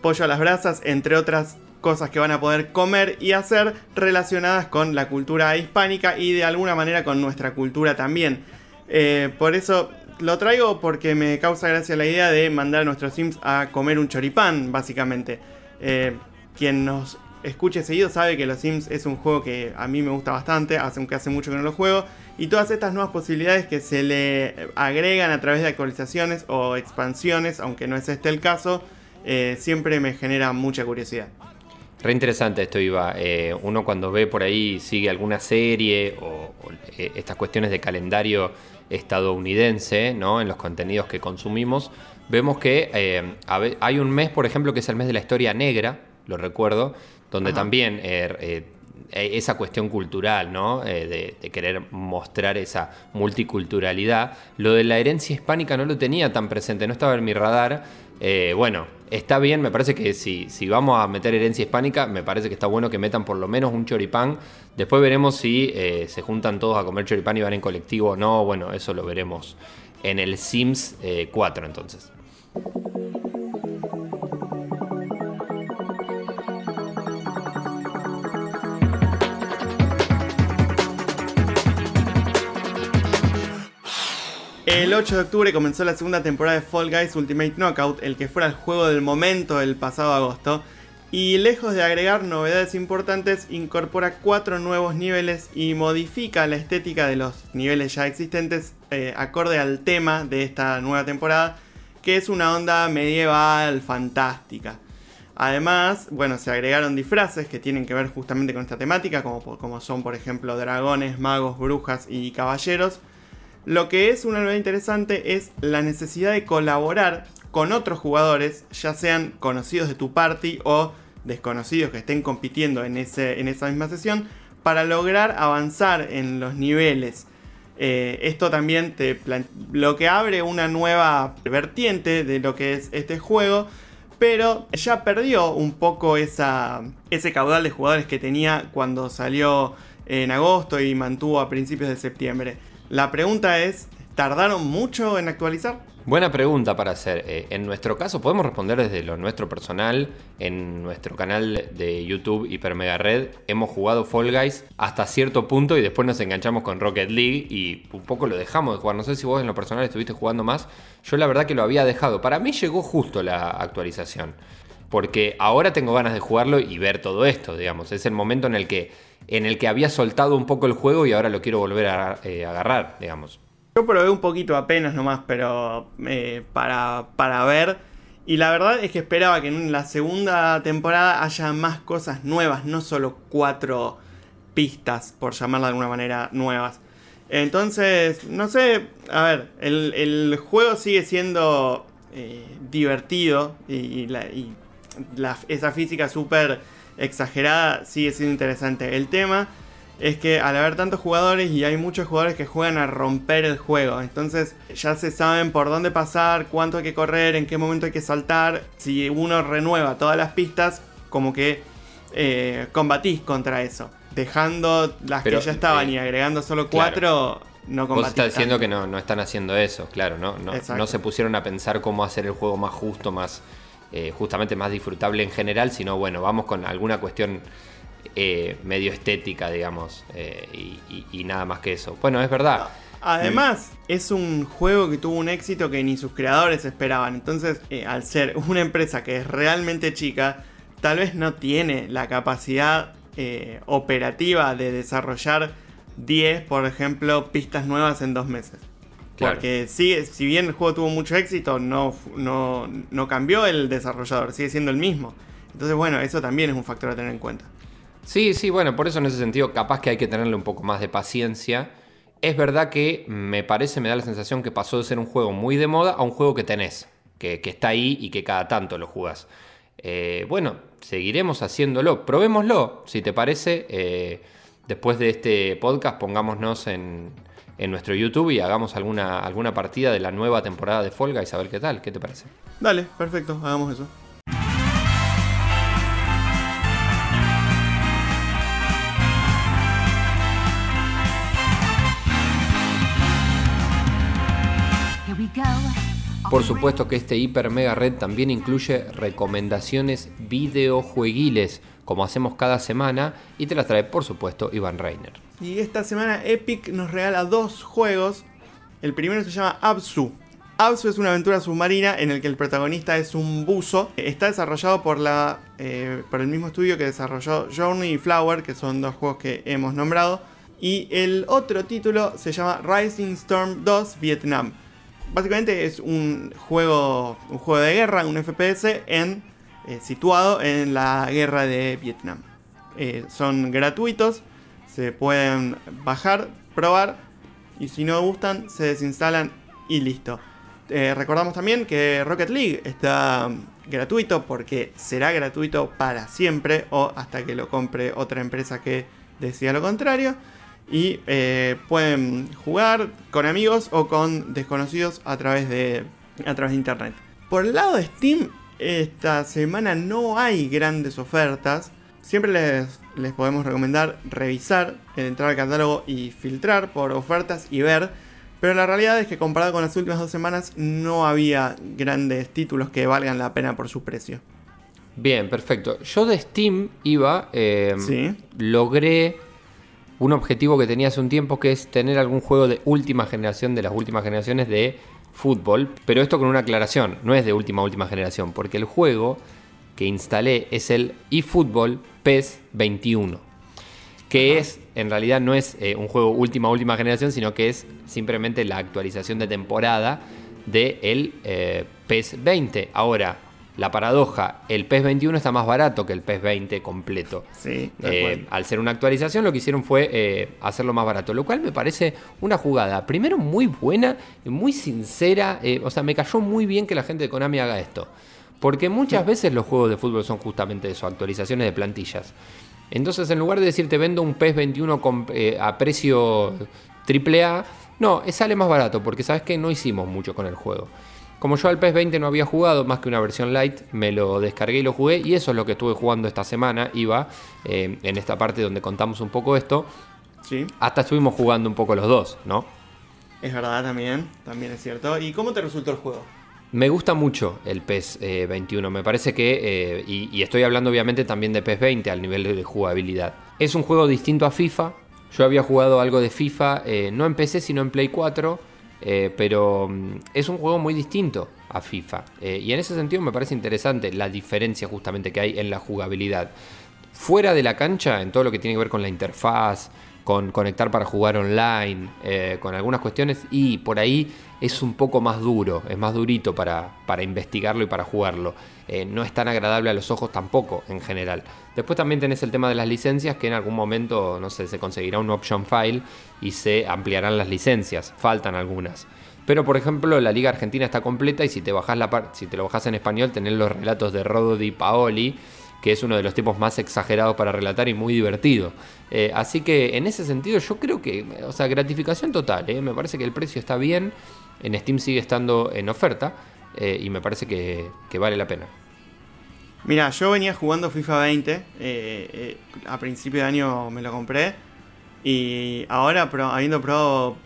pollo a las brasas, entre otras cosas que van a poder comer y hacer relacionadas con la cultura hispánica y de alguna manera con nuestra cultura también. Eh, por eso lo traigo porque me causa gracia la idea de mandar a nuestros Sims a comer un choripán, básicamente. Eh, quien nos escuche seguido sabe que los Sims es un juego que a mí me gusta bastante, aunque hace mucho que no lo juego. Y todas estas nuevas posibilidades que se le agregan a través de actualizaciones o expansiones, aunque no es este el caso, eh, siempre me genera mucha curiosidad. Re interesante esto, Iba. Eh, uno cuando ve por ahí, sigue alguna serie o, eh, estas cuestiones de calendario estadounidense, ¿no? En los contenidos que consumimos, vemos que hay un mes, por ejemplo, que es el mes de la historia negra, lo recuerdo, donde también esa cuestión cultural, ¿no? de, querer mostrar esa multiculturalidad. Lo de la herencia hispánica no lo tenía tan presente, no estaba en mi radar. bueno, está bien, me parece que si, si vamos a meter herencia hispánica, me parece que está bueno que metan por lo menos un choripán. Después veremos si eh, se juntan todos a comer choripán y van en colectivo o no. Bueno, eso lo veremos en el Sims 4 eh, entonces. El 8 de octubre comenzó la segunda temporada de Fall Guys Ultimate Knockout, el que fuera el juego del momento el pasado agosto. Y lejos de agregar novedades importantes, incorpora cuatro nuevos niveles y modifica la estética de los niveles ya existentes eh, acorde al tema de esta nueva temporada, que es una onda medieval fantástica. Además, bueno, se agregaron disfraces que tienen que ver justamente con esta temática, como, como son por ejemplo dragones, magos, brujas y caballeros lo que es una novedad interesante es la necesidad de colaborar con otros jugadores, ya sean conocidos de tu party o desconocidos que estén compitiendo en, esa misma sesión, para lograr avanzar en los niveles. Eh, esto también te lo que abre una nueva vertiente de lo que es este juego, pero ya perdió un poco ese caudal de jugadores que tenía cuando salió en agosto y mantuvo a principios de septiembre. La pregunta es, ¿tardaron mucho en actualizar? Buena pregunta para hacer. Eh, en nuestro caso podemos responder desde lo nuestro personal. En nuestro canal de YouTube Hiper Mega Red hemos jugado Fall Guys hasta cierto punto y después nos enganchamos con Rocket League y un poco lo dejamos de jugar. No sé si vos en lo personal estuviste jugando más. Yo la verdad que lo había dejado. Para mí llegó justo la actualización. Porque ahora tengo ganas de jugarlo y ver todo esto, digamos. Es el momento en el que en el que había soltado un poco el juego y ahora lo quiero volver a eh, agarrar, digamos. Yo probé un poquito apenas nomás, pero eh, para, para ver. Y la verdad es que esperaba que en la segunda temporada haya más cosas nuevas, no solo cuatro pistas, por llamarla de alguna manera, nuevas. Entonces, no sé, a ver, el, juego sigue siendo eh, divertido y, esa física súper exagerada sigue siendo interesante. El tema es que al haber tantos jugadores y hay muchos jugadores que juegan a romper el juego, entonces ya se saben por dónde pasar, cuánto hay que correr, en qué momento hay que saltar. Si uno renueva todas las pistas, como que eh, combatís contra eso. Dejando las que ya estaban eh, y agregando solo cuatro, no combatís. Vos estás diciendo que no, no, están haciendo eso, claro, ¿no? No, no se pusieron a pensar cómo hacer el juego más justo, más eh, justamente más disfrutable en general, sino bueno, vamos con alguna cuestión eh, medio estética, digamos, eh, y, nada más que eso. Bueno, es verdad. Además, es un juego que tuvo un éxito que ni sus creadores esperaban. Entonces, al ser una empresa que es realmente chica, tal vez no tiene la capacidad operativa de desarrollar 10, por ejemplo, pistas nuevas en dos meses. Porque sigue, si bien el juego tuvo mucho éxito, no, no, no cambió el desarrollador, sigue siendo el mismo. Entonces, bueno, eso también es un factor a tener en cuenta. Sí, sí, bueno, por eso en ese sentido capaz que hay que tenerle un poco más de paciencia. Es verdad que me parece, me da la sensación que pasó de ser un juego muy de moda a un juego que tenés, que, está ahí y que cada tanto lo jugás. Eh, bueno, seguiremos haciéndolo, probémoslo, si te parece. Eh, después de este podcast pongámonos en, en nuestro YouTube y hagamos alguna, alguna partida de la nueva temporada de Folga y saber qué tal. ¿Qué te parece? Dale, perfecto, hagamos eso. Por supuesto que este hiper mega red también incluye recomendaciones videojueguiles, como hacemos cada semana, y te las trae por supuesto Iván Reiner. Y esta semana Epic nos regala dos juegos. El primero se llama Absu. Absu es una aventura submarina en el que el protagonista es un buzo. Está desarrollado por, la, eh, por el mismo estudio que desarrolló Journey y Flower, que son dos juegos que hemos nombrado. Y el otro título se llama Rising Storm 2 Vietnam. Básicamente es un juego, un juego de guerra, un FPS en, eh, situado en la guerra de Vietnam. Eh, son gratuitos, se pueden bajar, probar y si no gustan se desinstalan y listo. Eh, recordamos también que Rocket League está gratuito porque será gratuito para siempre o hasta que lo compre otra empresa que decida lo contrario. Y eh, pueden jugar con amigos o con desconocidos a través, de, a través de internet. Por el lado de Steam, esta semana no hay grandes ofertas. Siempre les, les podemos recomendar revisar, entrar al catálogo y filtrar por ofertas y ver. Pero la realidad es que comparado con las últimas dos semanas no había grandes títulos que valgan la pena por su precio. Bien, perfecto. Yo de Steam iba, eh, Sí. logré un objetivo que tenía hace un tiempo, que es tener algún juego de última generación, de las últimas generaciones de fútbol. Pero esto con una aclaración, no es de última, última generación, porque el juego que instalé es el eFootball PES 21. Que es, en realidad no es eh, un juego última, última generación, sino que es simplemente la actualización de temporada del de eh, PES 20. Ahora, la paradoja, el PES 21 está más barato que el PES 20 completo. Sí, Eh, al ser una actualización, lo que hicieron fue eh, hacerlo más barato, lo cual me parece una jugada, primero muy buena, muy sincera, eh, o sea, me cayó muy bien que la gente de Konami haga esto, porque muchas veces los juegos de fútbol son justamente eso, actualizaciones de plantillas. Entonces, en lugar de decir te vendo un PES 21 con, eh, a precio AAA, no, eh, sale más barato, porque sabes que no hicimos mucho con el juego. Como yo al PES 20 no había jugado más que una versión light, me lo descargué y lo jugué. Y eso es lo que estuve jugando esta semana. Iba eh, en esta parte donde contamos un poco esto. Sí, Hasta estuvimos jugando un poco los dos, ¿no? es verdad también, también es cierto. ¿Y cómo te resultó el juego? Me gusta mucho el PES eh, 21. Me parece que, eh, y, estoy hablando obviamente también de PES 20 al nivel de jugabilidad. Es un juego distinto a FIFA. Yo había jugado algo de FIFA, eh, no en PC, sino en Play 4. eh, pero mm, es un juego muy distinto a FIFA. Eh, y en ese sentido me parece interesante la diferencia justamente que hay en la jugabilidad. Fuera de la cancha, en todo lo que tiene que ver con la interfaz, con conectar para jugar online, eh, con algunas cuestiones, y por ahí es un poco más duro, es más durito para, para investigarlo y para jugarlo. Eh, no es tan agradable a los ojos tampoco, en general. Después también tenés el tema de las licencias, que en algún momento, no sé, se conseguirá un option file y se ampliarán las licencias. Faltan algunas. Pero por ejemplo, la Liga Argentina está completa y si te bajás la si te lo bajas en español, tenés los relatos de Rodo Paoli, que es uno de los tipos más exagerados para relatar y muy divertido. Eh, así que en ese sentido yo creo que, o sea, gratificación total, eh, me parece que el precio está bien, en Steam sigue estando en oferta eh, y me parece que, que vale la pena. Mira, yo venía jugando FIFA 20. eh, eh, a principio de año me lo compré. Y ahora, pro- habiendo probado.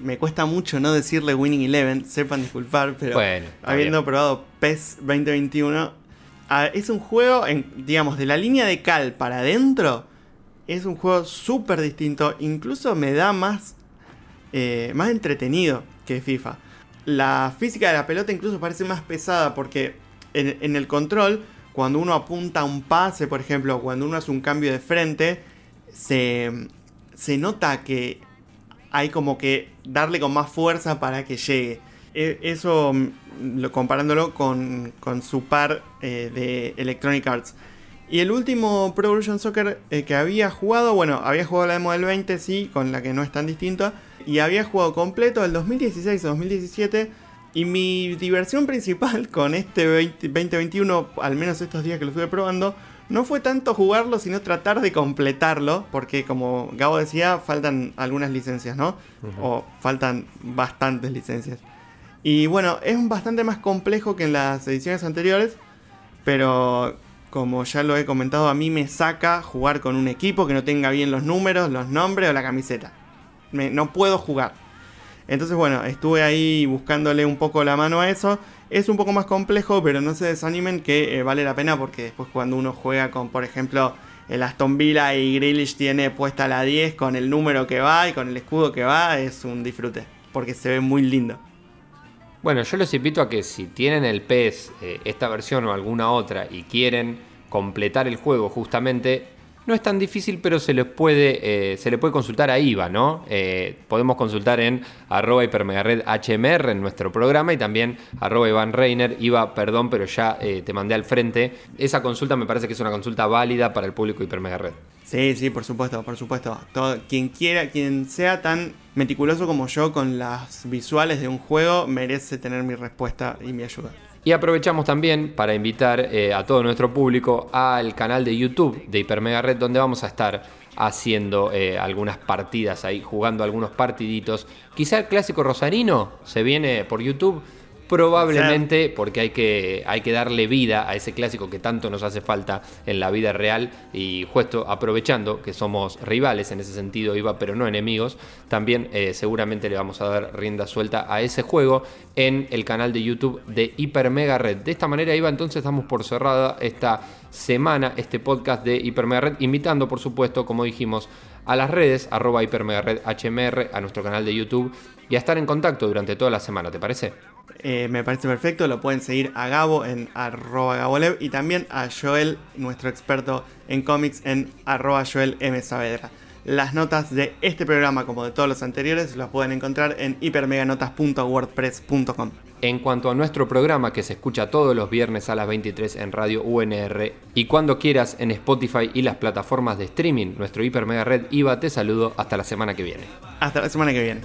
me cuesta mucho no decirle Winning Eleven. Sepan disculpar, pero. Bueno, habiendo bien. probado PES 2021. Es un juego, en, digamos, de la línea de cal para adentro. Es un juego súper distinto. Incluso me da más. eh, más entretenido que FIFA. La física de la pelota incluso parece más pesada porque en, en el control, cuando uno apunta un pase, por ejemplo, cuando uno hace un cambio de frente, se, se nota que hay como que darle con más fuerza para que llegue. E- Eso mm, lo, comparándolo con, con su par eh, de Electronic Arts. Y el último Pro Evolution Soccer eh, que había jugado, bueno, había jugado la demo del 20, sí, con la que no es tan distinta. Y había jugado completo del 2016 a 2017. Y mi diversión principal con este 20 2021, al menos estos días que lo estuve probando, no fue tanto jugarlo, sino tratar de completarlo. Porque como Gabo decía, faltan algunas licencias, ¿no? O faltan bastantes licencias. Y bueno, es bastante más complejo que en las ediciones anteriores. Pero como ya lo he comentado, a mí me saca jugar con un equipo que no tenga bien los números, los nombres o la camiseta. Me- no puedo jugar. Entonces, bueno, estuve ahí buscándole un poco la mano a eso. Es un poco más complejo, pero no se desanimen que eh, vale la pena porque después cuando uno juega con, por ejemplo, el Aston Villa y Grealish tiene puesta la 10 con el número que va y con el escudo que va, es un disfrute, porque se ve muy lindo. Bueno, yo les invito a que si tienen el PES, eh, esta versión o alguna otra, y quieren completar el juego justamente, no es tan difícil, pero se les puede, eh, se le puede consultar a IVA, ¿no? Eh, podemos consultar en arroba hipermegared HMR en nuestro programa y también arroba Iván Reiner, IVA, perdón, pero ya te mandé al frente. Esa consulta me parece que es una consulta válida para el público hipermegared. Sí, sí, por supuesto, por supuesto. Todo, quien quiera, quien sea tan meticuloso como yo con las visuales de un juego, merece tener mi respuesta y mi ayuda. Y aprovechamos también para invitar eh, a todo nuestro público al canal de YouTube de Hipermega Red, donde vamos a estar haciendo eh, algunas partidas ahí, jugando algunos partiditos. Quizá el clásico rosarino se viene por YouTube Probablemente porque hay que, hay que darle vida a ese clásico que tanto nos hace falta en la vida real y justo aprovechando que somos rivales en ese sentido, Iba, pero no enemigos, también eh, seguramente le vamos a dar rienda suelta a ese juego en el canal de YouTube de Hiper Mega Red. De esta manera, Iba, entonces damos por cerrada esta semana, este podcast de Hiper Mega Red, invitando por supuesto, como dijimos, a las redes, arroba HMR, a nuestro canal de YouTube y a estar en contacto durante toda la semana, ¿te parece? Eh, me parece perfecto, lo pueden seguir a Gabo en arroba Gabolev y también a Joel, nuestro experto en cómics, en arroba Joel M. Saavedra. Las notas de este programa, como de todos los anteriores, las pueden encontrar en hipermeganotas.wordpress.com. En cuanto a nuestro programa que se escucha todos los viernes a las 23 en Radio UNR y cuando quieras en Spotify y las plataformas de streaming, nuestro Hiper Mega Red IVA te saludo hasta la semana que viene. Hasta la semana que viene.